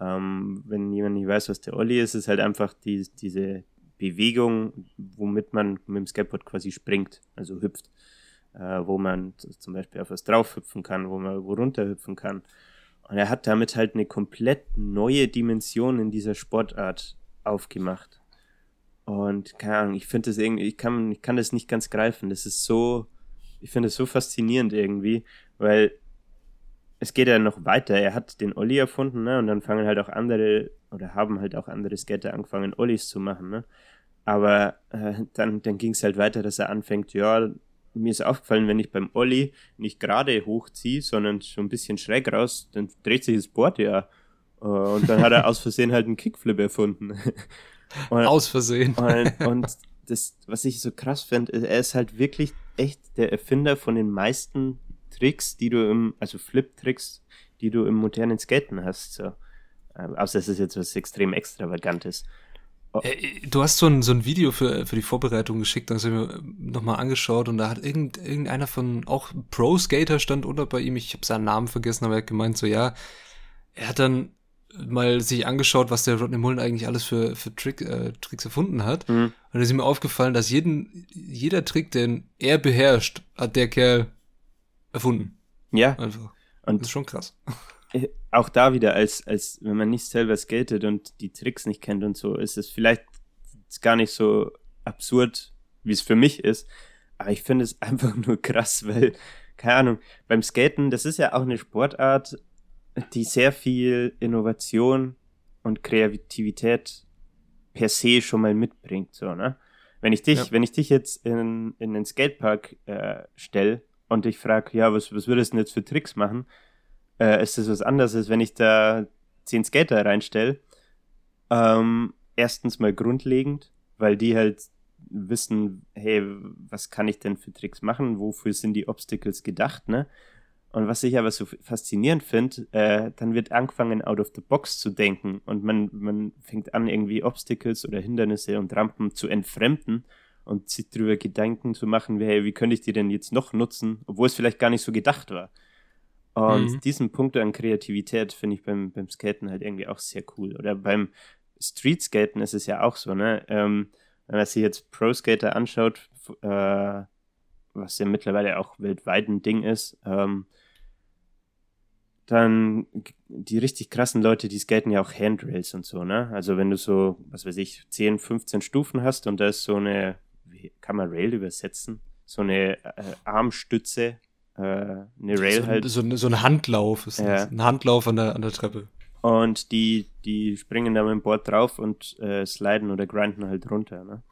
Ähm, wenn jemand nicht weiß, was der Olli ist, ist halt einfach die, diese Bewegung, womit man mit dem Skateboard quasi springt, also hüpft, äh, wo man zum Beispiel auf was drauf hüpfen kann, wo man wo runter hüpfen kann. Und er hat damit halt eine komplett neue Dimension in dieser Sportart aufgemacht. Und keine Ahnung, ich finde das irgendwie, ich kann, ich kann das nicht ganz greifen. Das ist so, ich finde es so faszinierend irgendwie, weil es geht ja noch weiter. Er hat den Olli erfunden, ne? Und dann fangen halt auch andere oder haben halt auch andere Skater angefangen, Ollis zu machen, ne? Aber äh, dann, dann ging es halt weiter, dass er anfängt, ja, mir ist aufgefallen, wenn ich beim Olli nicht gerade hochziehe, sondern so ein bisschen schräg raus, dann dreht sich das Board ja. Äh, und dann hat er (laughs) aus Versehen halt einen Kickflip erfunden. und, (laughs) aus Versehen. Und, und das, was ich so krass finde, er ist halt wirklich echt der Erfinder von den meisten Tricks, die du im, also Flip-Tricks, die du im modernen Skaten hast. So. Ähm, außer es ist jetzt was extrem Extravagantes. Oh. Du hast so ein, so ein Video für, für die Vorbereitung geschickt, das habe ich mir nochmal angeschaut und da hat irgend, irgendeiner von, auch Pro-Skater stand unter bei ihm, ich habe seinen Namen vergessen, aber er hat gemeint so, ja, er hat dann mal sich angeschaut, was der Rodney Mullen eigentlich alles für, für Trick, äh, Tricks erfunden hat. Mhm. Und da ist ihm aufgefallen, dass jeden, jeder Trick, den er beherrscht, hat der Kerl erfunden. Ja. Einfach. Und das ist schon krass. (laughs) Äh, auch da wieder, als, als wenn man nicht selber skatet und die Tricks nicht kennt und so, ist es vielleicht gar nicht so absurd, wie es für mich ist. Aber ich finde es (laughs) einfach nur krass, weil, keine Ahnung, beim Skaten, das ist ja auch eine Sportart, die sehr viel Innovation und Kreativität per se schon mal mitbringt, so, ne? Wenn ich dich, ja. wenn ich dich jetzt in, in den Skatepark äh, stelle und ich frage, ja, was, was würdest du denn jetzt für Tricks machen? Äh, ist das was anderes, als wenn ich da zehn Skater reinstelle? Ähm, erstens mal grundlegend, weil die halt wissen, hey, was kann ich denn für Tricks machen? Wofür sind die Obstacles gedacht, ne? Und was ich aber so faszinierend finde, äh, dann wird angefangen, out of the box zu denken und man, man fängt an, irgendwie Obstacles oder Hindernisse und Rampen zu entfremden und sich darüber Gedanken zu machen, wie, hey, wie könnte ich die denn jetzt noch nutzen, obwohl es vielleicht gar nicht so gedacht war. Und mhm. diesen Punkt an Kreativität finde ich beim, beim Skaten halt irgendwie auch sehr cool. Oder beim Street Skaten ist es ja auch so, ne? Ähm, wenn man sich jetzt Pro Skater anschaut, äh, was ja mittlerweile auch weltweit ein Ding ist, ähm, dann die richtig krassen Leute, die skaten ja auch Handrails und so, ne? Also wenn du so, was weiß ich, 10, 15 Stufen hast und da ist so eine, kann man Rail übersetzen? So eine äh, Armstütze, äh, eine Rail so, halt. So, so ein Handlauf ist ja. das. Ein Handlauf an der, an der Treppe. Und die, die springen da mit dem Board drauf und äh, sliden oder grinden halt runter, ne?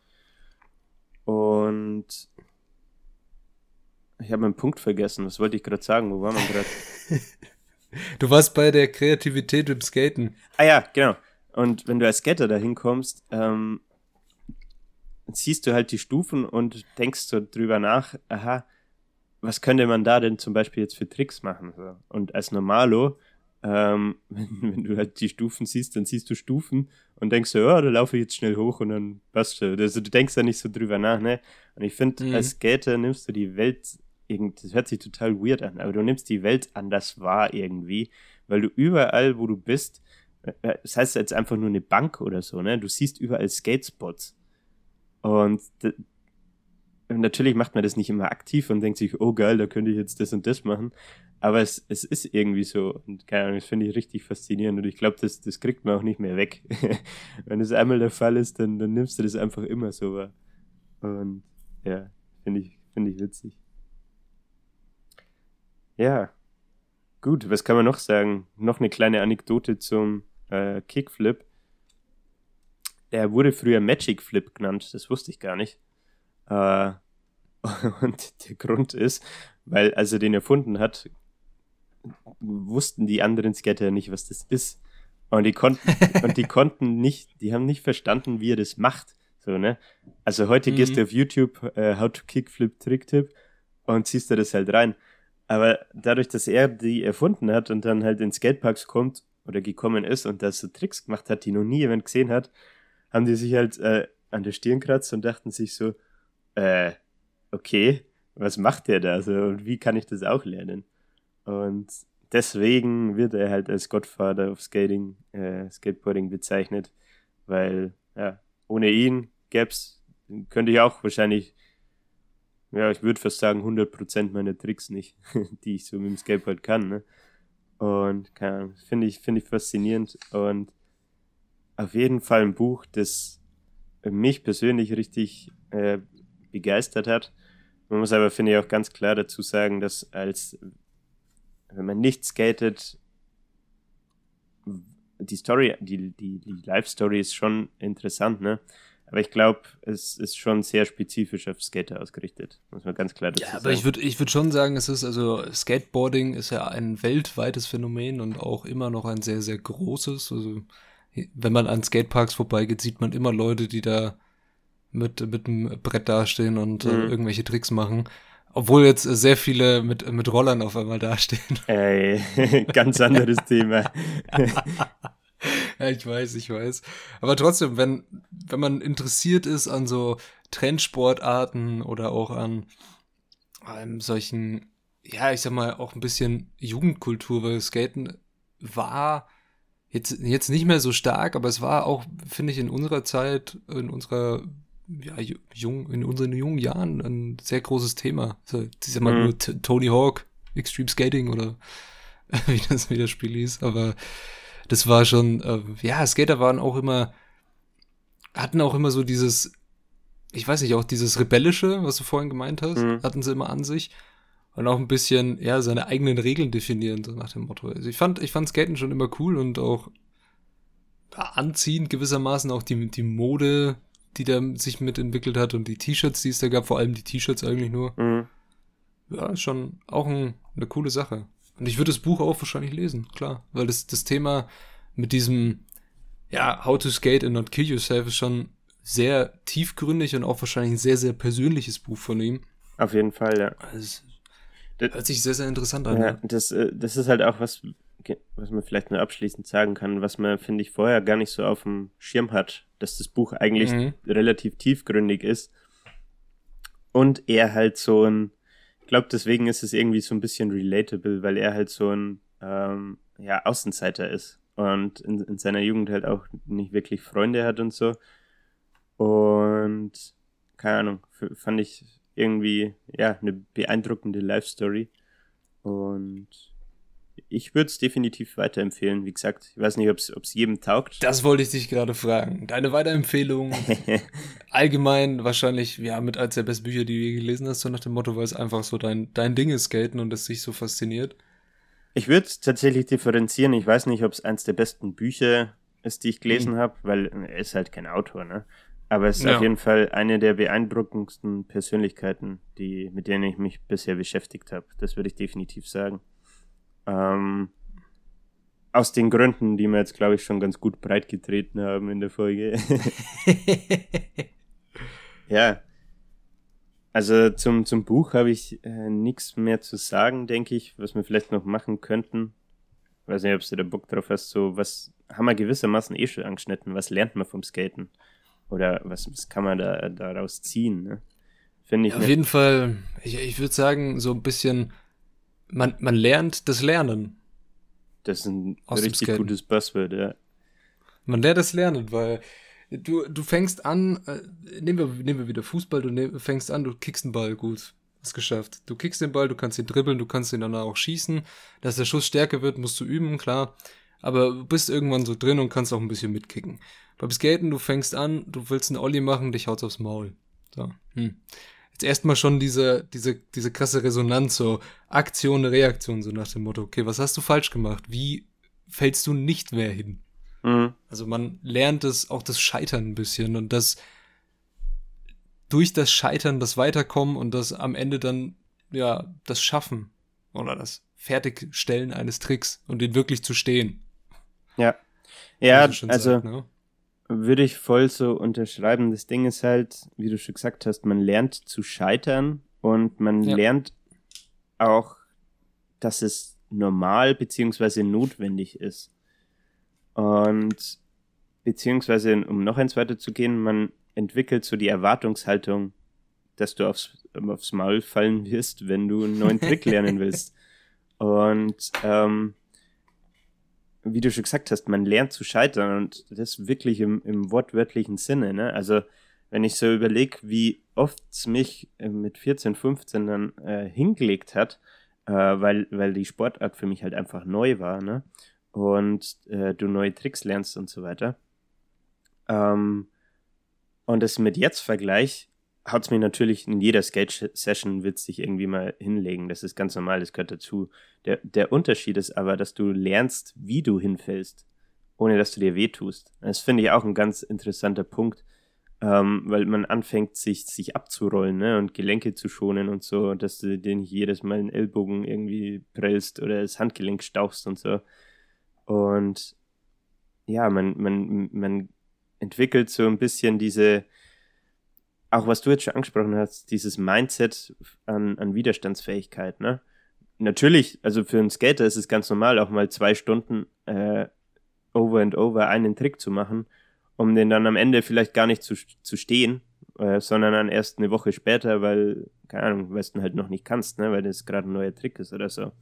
Und ich habe meinen Punkt vergessen. Was wollte ich gerade sagen? Wo war man gerade? (laughs) Du warst bei der Kreativität im Skaten. Ah ja, genau. Und wenn du als Skater da hinkommst, ähm, siehst du halt die Stufen und denkst so drüber nach, aha, was könnte man da denn zum Beispiel jetzt für Tricks machen? So. Und als Normalo, ähm, (laughs) wenn, wenn, du halt die Stufen siehst, dann siehst du Stufen und denkst so, ja, da laufe ich jetzt schnell hoch und dann passt schon. Also du denkst da nicht so drüber nach, ne? Und ich finde, mhm. als Skater nimmst du die Welt das hört sich total weird an, aber du nimmst die Welt anders wahr irgendwie, weil du überall, wo du bist, äh, äh, das heißt jetzt einfach nur eine Bank oder so, ne? Du siehst überall Skatespots. Und natürlich macht man das nicht immer aktiv und denkt sich, oh geil, da könnte ich jetzt das und das machen. Aber es, es ist irgendwie so. Und keine Ahnung, das finde ich richtig faszinierend. Und ich glaube, das, das kriegt man auch nicht mehr weg. (laughs) Wenn es einmal der Fall ist, dann, dann nimmst du das einfach immer so wahr. Und ja, finde ich, finde ich witzig. Ja, gut, was kann man noch sagen? Noch eine kleine Anekdote zum äh, Kickflip. Er wurde früher Magic Flip genannt, das wusste ich gar nicht. Äh, (laughs) und der Grund ist, weil als er den erfunden hat, wussten die anderen Skater nicht, was das ist. Und die konnten, (laughs) und die konnten nicht, die haben nicht verstanden, wie er das macht. So, ne? Also heute mhm. gehst du auf YouTube, uh, How to Kickflip Trick-Tipp und ziehst da das halt rein. Aber dadurch, dass er die erfunden hat und dann halt in Skateparks kommt oder gekommen ist und da so Tricks gemacht hat, die noch nie jemand gesehen hat, haben die sich halt äh, an der Stirn kratzt und dachten sich so, äh, okay, was macht der da so und wie kann ich das auch lernen? Und deswegen wird er halt als Godfather of Skating, äh, Skateboarding bezeichnet, weil ja, ohne ihn gäb's, könnte ich auch wahrscheinlich ja, ich würde fast sagen, 100% meiner Tricks nicht, (laughs) die ich so mit dem Skateboard kann. Ne? Und finde ich, finde ich faszinierend und auf jeden Fall ein Buch, das mich persönlich richtig äh, begeistert hat. Man muss aber, finde ich, auch ganz klar dazu sagen, dass als, wenn man nicht skatet, die Story, die, die, die Live-Story ist schon interessant, ne? Aber ich glaube, es ist schon sehr spezifisch auf Skater ausgerichtet, muss man ganz klar dazu ja, sagen. aber ich würde ich würd schon sagen, es ist also Skateboarding ist ja ein weltweites Phänomen und auch immer noch ein sehr, sehr großes. Also wenn man an Skateparks vorbeigeht, sieht man immer Leute, die da mit, mit einem Brett dastehen und äh, mhm. äh, irgendwelche Tricks machen. Obwohl jetzt sehr viele mit, mit Rollern auf einmal dastehen. (laughs) Ey, (laughs) ganz anderes Thema. ja, ich weiß, ich weiß. Aber trotzdem, wenn, wenn man interessiert ist an so Trendsportarten oder auch an einem solchen, ja, ich sag mal, auch ein bisschen Jugendkultur, weil Skaten war jetzt, jetzt nicht mehr so stark, aber es war auch, finde ich, in unserer Zeit, in unserer ja, jung, in unseren jungen Jahren ein sehr großes Thema. Also, ich sag mal mhm. nur Tony Hawk, Extreme Skating oder (laughs) wie das, wie das Spiel hieß, aber das war schon, äh, ja, Skater waren auch immer, hatten auch immer so dieses ich weiß nicht, auch dieses Rebellische, was du vorhin gemeint hast, Mhm. hatten sie immer an sich. Und auch ein bisschen, ja, seine eigenen Regeln definieren, so nach dem Motto. Also ich fand, ich fand Skaten schon immer cool und auch anziehend gewissermaßen auch die, die Mode, die da sich mitentwickelt hat und die T-Shirts, die es da gab, vor allem die T-Shirts eigentlich nur. Mhm. Ja, ist schon auch ein, eine coole Sache. Und ich würde das Buch auch wahrscheinlich lesen, klar. Weil das, das Thema mit diesem, ja, How to Skate and Not Kill Yourself ist schon sehr tiefgründig und auch wahrscheinlich ein sehr, sehr persönliches Buch von ihm. Auf jeden Fall, ja. Also, Das- hört sich sehr, sehr interessant an. Ja, Ja. das, äh, das ist halt auch was, was man vielleicht nur abschließend sagen kann, was man, finde ich, vorher gar nicht so auf dem Schirm hat, dass das Buch eigentlich Mhm. relativ tiefgründig ist. Und er halt so ein, ich glaube, deswegen ist es irgendwie so ein bisschen relatable, weil er halt so ein, ähm, ja, Außenseiter ist und in, in seiner Jugend halt auch nicht wirklich Freunde hat und so. Und keine Ahnung, fand ich irgendwie, ja, eine beeindruckende Life-Story. Und ich würde es definitiv weiterempfehlen. Wie gesagt, ich weiß nicht, ob es jedem taugt. Das wollte ich dich gerade fragen. Deine Weiterempfehlung (laughs) allgemein wahrscheinlich, ja, mit als der besten Bücher, die du je gelesen hast, so nach dem Motto, weil es einfach so dein, dein Ding ist, Skaten und es dich so fasziniert. Ich würde es tatsächlich differenzieren. Ich weiß nicht, ob es eins der besten Bücher ist, die ich gelesen habe, weil er ist halt kein Autor, ne? Aber es ist Ja. auf jeden Fall eine der beeindruckendsten Persönlichkeiten, die, mit denen ich mich bisher beschäftigt habe. Das würde ich definitiv sagen. Ähm, aus den Gründen, die wir jetzt, glaube ich, schon ganz gut breit getreten haben in der Folge. (laughs) ja. Also zum, zum Buch habe ich äh, nichts mehr zu sagen, denke ich, was wir vielleicht noch machen könnten. Weiß nicht, ob du da Bock drauf hast. So, was haben wir gewissermaßen eh schon angeschnitten? Was lernt man vom Skaten? Oder was, was kann man da daraus ziehen? Ne? Finde ich. Auf ne- jeden Fall, ich, ich würde sagen, so ein bisschen, man, man lernt das Lernen. das ist ein aus richtig gutes Buzzword, ja. Man lernt das Lernen, weil du, du fängst an, äh, nehmen, wir, nehmen wir wieder Fußball, du ne, fängst an, du kickst den Ball gut. Hast geschafft. Du kickst den Ball, du kannst ihn dribbeln, du kannst ihn dann auch schießen. Dass der Schuss stärker wird, musst du üben, klar. Aber du bist irgendwann so drin und kannst auch ein bisschen mitkicken. Beim Skaten, du fängst an, du willst einen Ollie machen, dich haut's aufs Maul. So. Hm. Jetzt erstmal schon diese, diese, diese krasse Resonanz, so Aktion, Reaktion, so nach dem Motto, okay, was hast du falsch gemacht? Wie fällst du nicht mehr hin? Mhm. Also man lernt es auch das Scheitern ein bisschen und das durch das Scheitern das Weiterkommen und das am Ende dann ja das Schaffen oder das Fertigstellen eines Tricks und den wirklich zu stehen. Ja. Ja, also sagt, ne? Würde ich voll so unterschreiben. Das Ding ist halt, wie du schon gesagt hast, man lernt zu scheitern und man Ja. lernt auch, dass es normal beziehungsweise notwendig ist. Und beziehungsweise, um noch eins weiter zu gehen, man entwickelt so die Erwartungshaltung, dass du aufs, aufs Maul fallen wirst, wenn du einen neuen Trick lernen (laughs) willst. Und ähm, wie du schon gesagt hast, man lernt zu scheitern und das wirklich im, im wortwörtlichen Sinne. Ne? Also wenn ich so überlege, wie oft es mich äh, mit 14, 15 dann äh, hingelegt hat, äh, weil, weil die Sportart für mich halt einfach neu war, ne? Und äh, du neue Tricks lernst und so weiter. Ähm, und das mit jetzt Vergleich haut es mir natürlich in jeder Skate-Session wird sich irgendwie mal hinlegen. Das ist ganz normal, das gehört dazu. Der, der Unterschied ist aber, dass du lernst, wie du hinfällst, ohne dass du dir wehtust. Das finde ich auch ein ganz interessanter Punkt, ähm, weil man anfängt, sich, sich abzurollen ne, und Gelenke zu schonen und so, dass du dir nicht jedes Mal den Ellbogen irgendwie prellst oder das Handgelenk stauchst und so. Und ja, man, man, man entwickelt so ein bisschen diese, auch was du jetzt schon angesprochen hast, dieses Mindset an, an Widerstandsfähigkeit, ne? Natürlich, also für einen Skater ist es ganz normal, auch mal zwei Stunden äh, over and over einen Trick zu machen, um den dann am Ende vielleicht gar nicht zu, zu stehen, äh, sondern dann erst eine Woche später, weil, keine Ahnung, weil du halt noch nicht kannst, ne? weil das gerade ein neuer Trick ist oder so.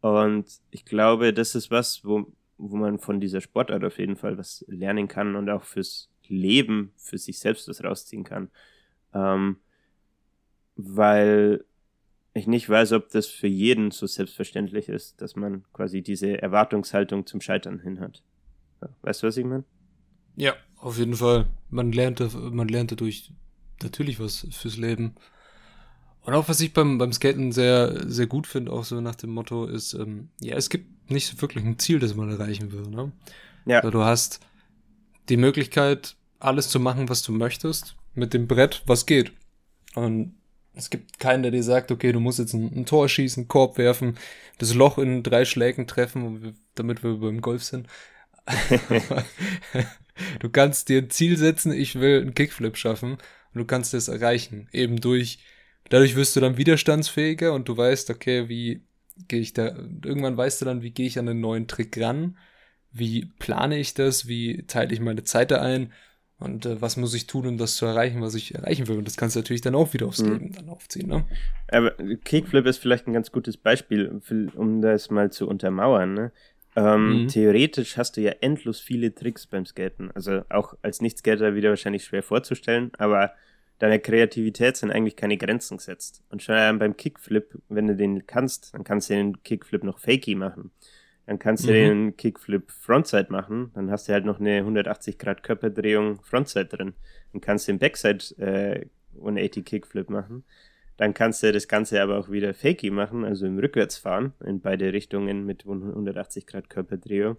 Und ich glaube, das ist was, wo, wo man von dieser Sportart auf jeden Fall was lernen kann und auch fürs Leben, für sich selbst was rausziehen kann. Ähm, weil ich nicht weiß, ob das für jeden so selbstverständlich ist, dass man quasi diese Erwartungshaltung zum Scheitern hin hat. Weißt du, was ich meine? Ja, auf jeden Fall. Man lernte, man lernte durch natürlich was fürs Leben. Und auch was ich beim, beim Skaten sehr, sehr gut finde, auch so nach dem Motto, ist, ähm, ja, es gibt nicht so wirklich ein Ziel, das man erreichen will. Ne? Ja. Also du hast die Möglichkeit, alles zu machen, was du möchtest, mit dem Brett, was geht. Und es gibt keinen, der dir sagt, okay, du musst jetzt ein, ein Tor schießen, Korb werfen, das Loch in drei Schlägen treffen, damit wir beim Golf sind. (laughs) du kannst dir ein Ziel setzen, ich will einen Kickflip schaffen und du kannst es erreichen. Eben durch, dadurch wirst du dann widerstandsfähiger und du weißt, okay, wie gehe ich da, irgendwann weißt du dann, wie gehe ich an einen neuen Trick ran, wie plane ich das, wie teile ich meine Zeit da ein und äh, was muss ich tun, um das zu erreichen, was ich erreichen will. Und das kannst du natürlich dann auch wieder aufs mhm. Leben dann aufziehen. Ne? Aber Kickflip ist vielleicht ein ganz gutes Beispiel, um das mal zu untermauern. Ne? Ähm, mhm. Theoretisch hast du ja endlos viele Tricks beim Skaten. Also auch als Nicht-Skater wieder wahrscheinlich schwer vorzustellen, aber deiner Kreativität sind eigentlich keine Grenzen gesetzt. Und schon beim Kickflip, wenn du den kannst, dann kannst du den Kickflip noch fakey machen. Dann kannst du mhm. den Kickflip Frontside machen, dann hast du halt noch eine 180 Grad Körperdrehung Frontside drin. Dann kannst du den Backside äh, 180 Kickflip machen. Dann kannst du das Ganze aber auch wieder fakey machen, also im Rückwärtsfahren in beide Richtungen mit 180 Grad Körperdrehung.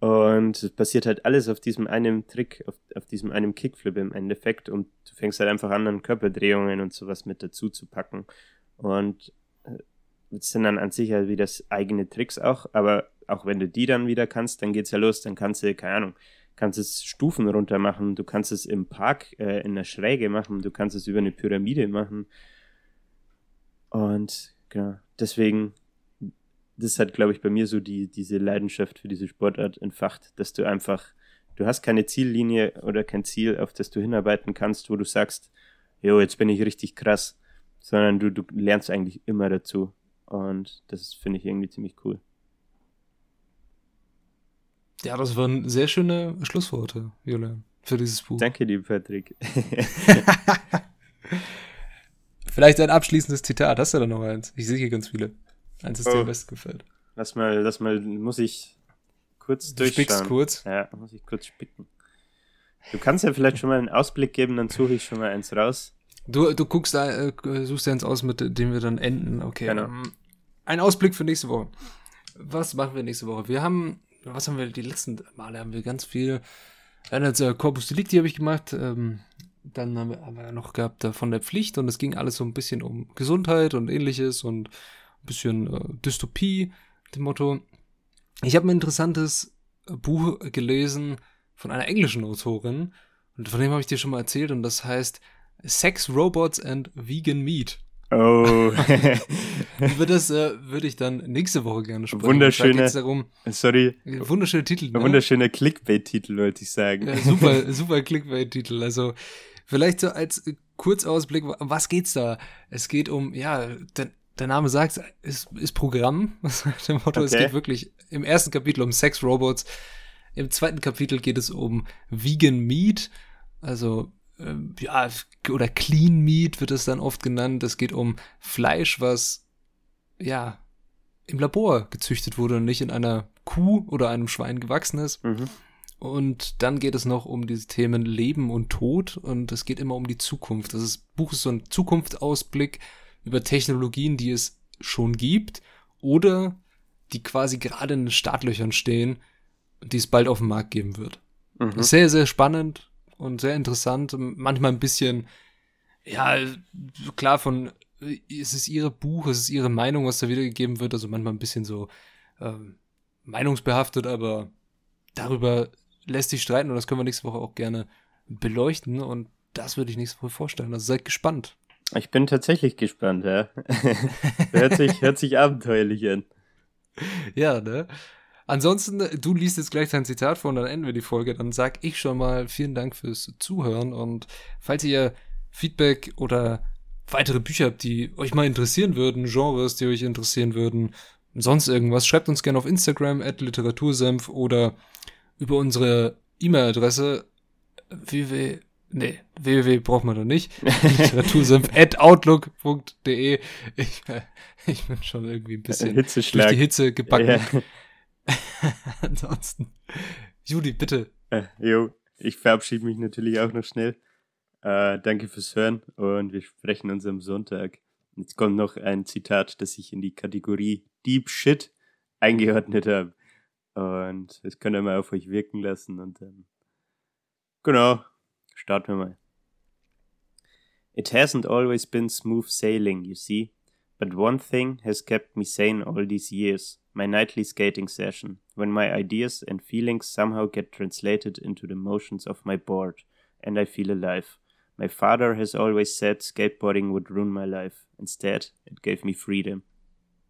Und es passiert halt alles auf diesem einen Trick, auf, auf diesem einen Kickflip im Endeffekt. Und du fängst halt einfach an, an Körperdrehungen und sowas mit dazu zu packen. Und äh, sind dann an sich halt wieder eigene Tricks auch. Aber auch wenn du die dann wieder kannst, dann geht's ja los. Dann kannst du, keine Ahnung, kannst es Stufen runter machen. Du kannst es im Park äh, in der Schräge machen. Du kannst es über eine Pyramide machen. Und genau, deswegen das hat, glaube ich, bei mir so die, diese Leidenschaft für diese Sportart entfacht, dass du einfach, du hast keine Ziellinie oder kein Ziel, auf das du hinarbeiten kannst, wo du sagst, jo, jetzt bin ich richtig krass, sondern du, du lernst eigentlich immer dazu. Und das finde ich irgendwie ziemlich cool. Ja, das waren sehr schöne Schlussworte, Julian, für dieses Buch. Danke dir, Patrick. (laughs) Vielleicht ein abschließendes Zitat. Hast du da noch eins? Ich sehe hier ganz viele. Eins ist oh. dir am besten gefällt. Lass mal, lass mal, muss ich kurz du durchschauen. kurz? Ja, muss ich kurz spicken. Du kannst ja vielleicht schon mal einen Ausblick geben, dann suche ich schon mal eins raus. Du, du guckst äh, suchst ja eins aus, mit dem wir dann enden. Okay. Genau. Ein Ausblick für nächste Woche. Was machen wir nächste Woche? Wir haben, was haben wir die letzten Male haben wir ganz viel. Einerseits äh, Corpus Delicti habe ich gemacht. Ähm, dann haben wir, haben wir noch gehabt äh, von der Pflicht und es ging alles so ein bisschen um Gesundheit und ähnliches und bisschen äh, Dystopie, dem Motto. Ich habe ein interessantes Buch gelesen von einer englischen Autorin und von dem habe ich dir schon mal erzählt und das heißt Sex, Robots and Vegan Meat. Oh. (laughs) Über (laughs) das äh, würde ich dann nächste Woche gerne sprechen. Wunderschöne, darum, sorry. Wunderschöne Titel. Ne? Wunderschöner Clickbait-Titel, wollte ich sagen. Ja, super, super Clickbait-Titel. Also, vielleicht so als Kurzausblick, was geht's da? Es geht um, ja, der Name sagt, ist, ist Programm. (laughs) Dem Motto, okay. es geht wirklich im ersten Kapitel um Sex-Robots. Im zweiten Kapitel geht es um Vegan Meat, also ja, oder Clean Meat wird es dann oft genannt. Es geht um Fleisch, was ja im Labor gezüchtet wurde und nicht in einer Kuh oder einem Schwein gewachsen ist. Mhm. Und dann geht es noch um diese Themen Leben und Tod und es geht immer um die Zukunft. Das Buch ist so ein Zukunftsausblick über Technologien, die es schon gibt oder die quasi gerade in den Startlöchern stehen die es bald auf den Markt geben wird. Mhm. Sehr, sehr spannend und sehr interessant. Manchmal ein bisschen, ja, klar von, es ist ihre Buch, es ist ihre Meinung, was da wiedergegeben wird. Also manchmal ein bisschen so ähm, meinungsbehaftet, aber darüber lässt sich streiten und das können wir nächste Woche auch gerne beleuchten und das würde ich nächste Woche vorstellen. Also seid gespannt. Ich bin tatsächlich gespannt, ja. (laughs) hört, sich, hört sich abenteuerlich an. (laughs) Ja, ne? Ansonsten, du liest jetzt gleich dein Zitat vor und dann enden wir die Folge. Dann sag ich schon mal vielen Dank fürs Zuhören und falls ihr Feedback oder weitere Bücher habt, die euch mal interessieren würden, Genres, die euch interessieren würden, sonst irgendwas, schreibt uns gerne auf Instagram at literatursenf oder über unsere E-Mail-Adresse www Nee, www braucht man doch nicht. (laughs) Literatursenf.outlook.de. Ich, ich bin schon irgendwie ein bisschen durch die Hitze gebacken. Ja. (laughs) Ansonsten. Juli, bitte. Äh, jo, ich verabschiede mich natürlich auch noch schnell. Äh, danke fürs Hören und wir sprechen uns am Sonntag. Jetzt kommt noch ein Zitat, das ich in die Kategorie Deep Shit eingeordnet habe. Und das könnt ihr mal auf euch wirken lassen und dann. Genau, starten wir mal. It hasn't always been smooth sailing, you see. But one thing has kept me sane all these years my nightly skating session, when my ideas and feelings somehow get translated into the motions of my board, and I feel alive. My father has always said skateboarding would ruin my life. Instead, it gave me freedom.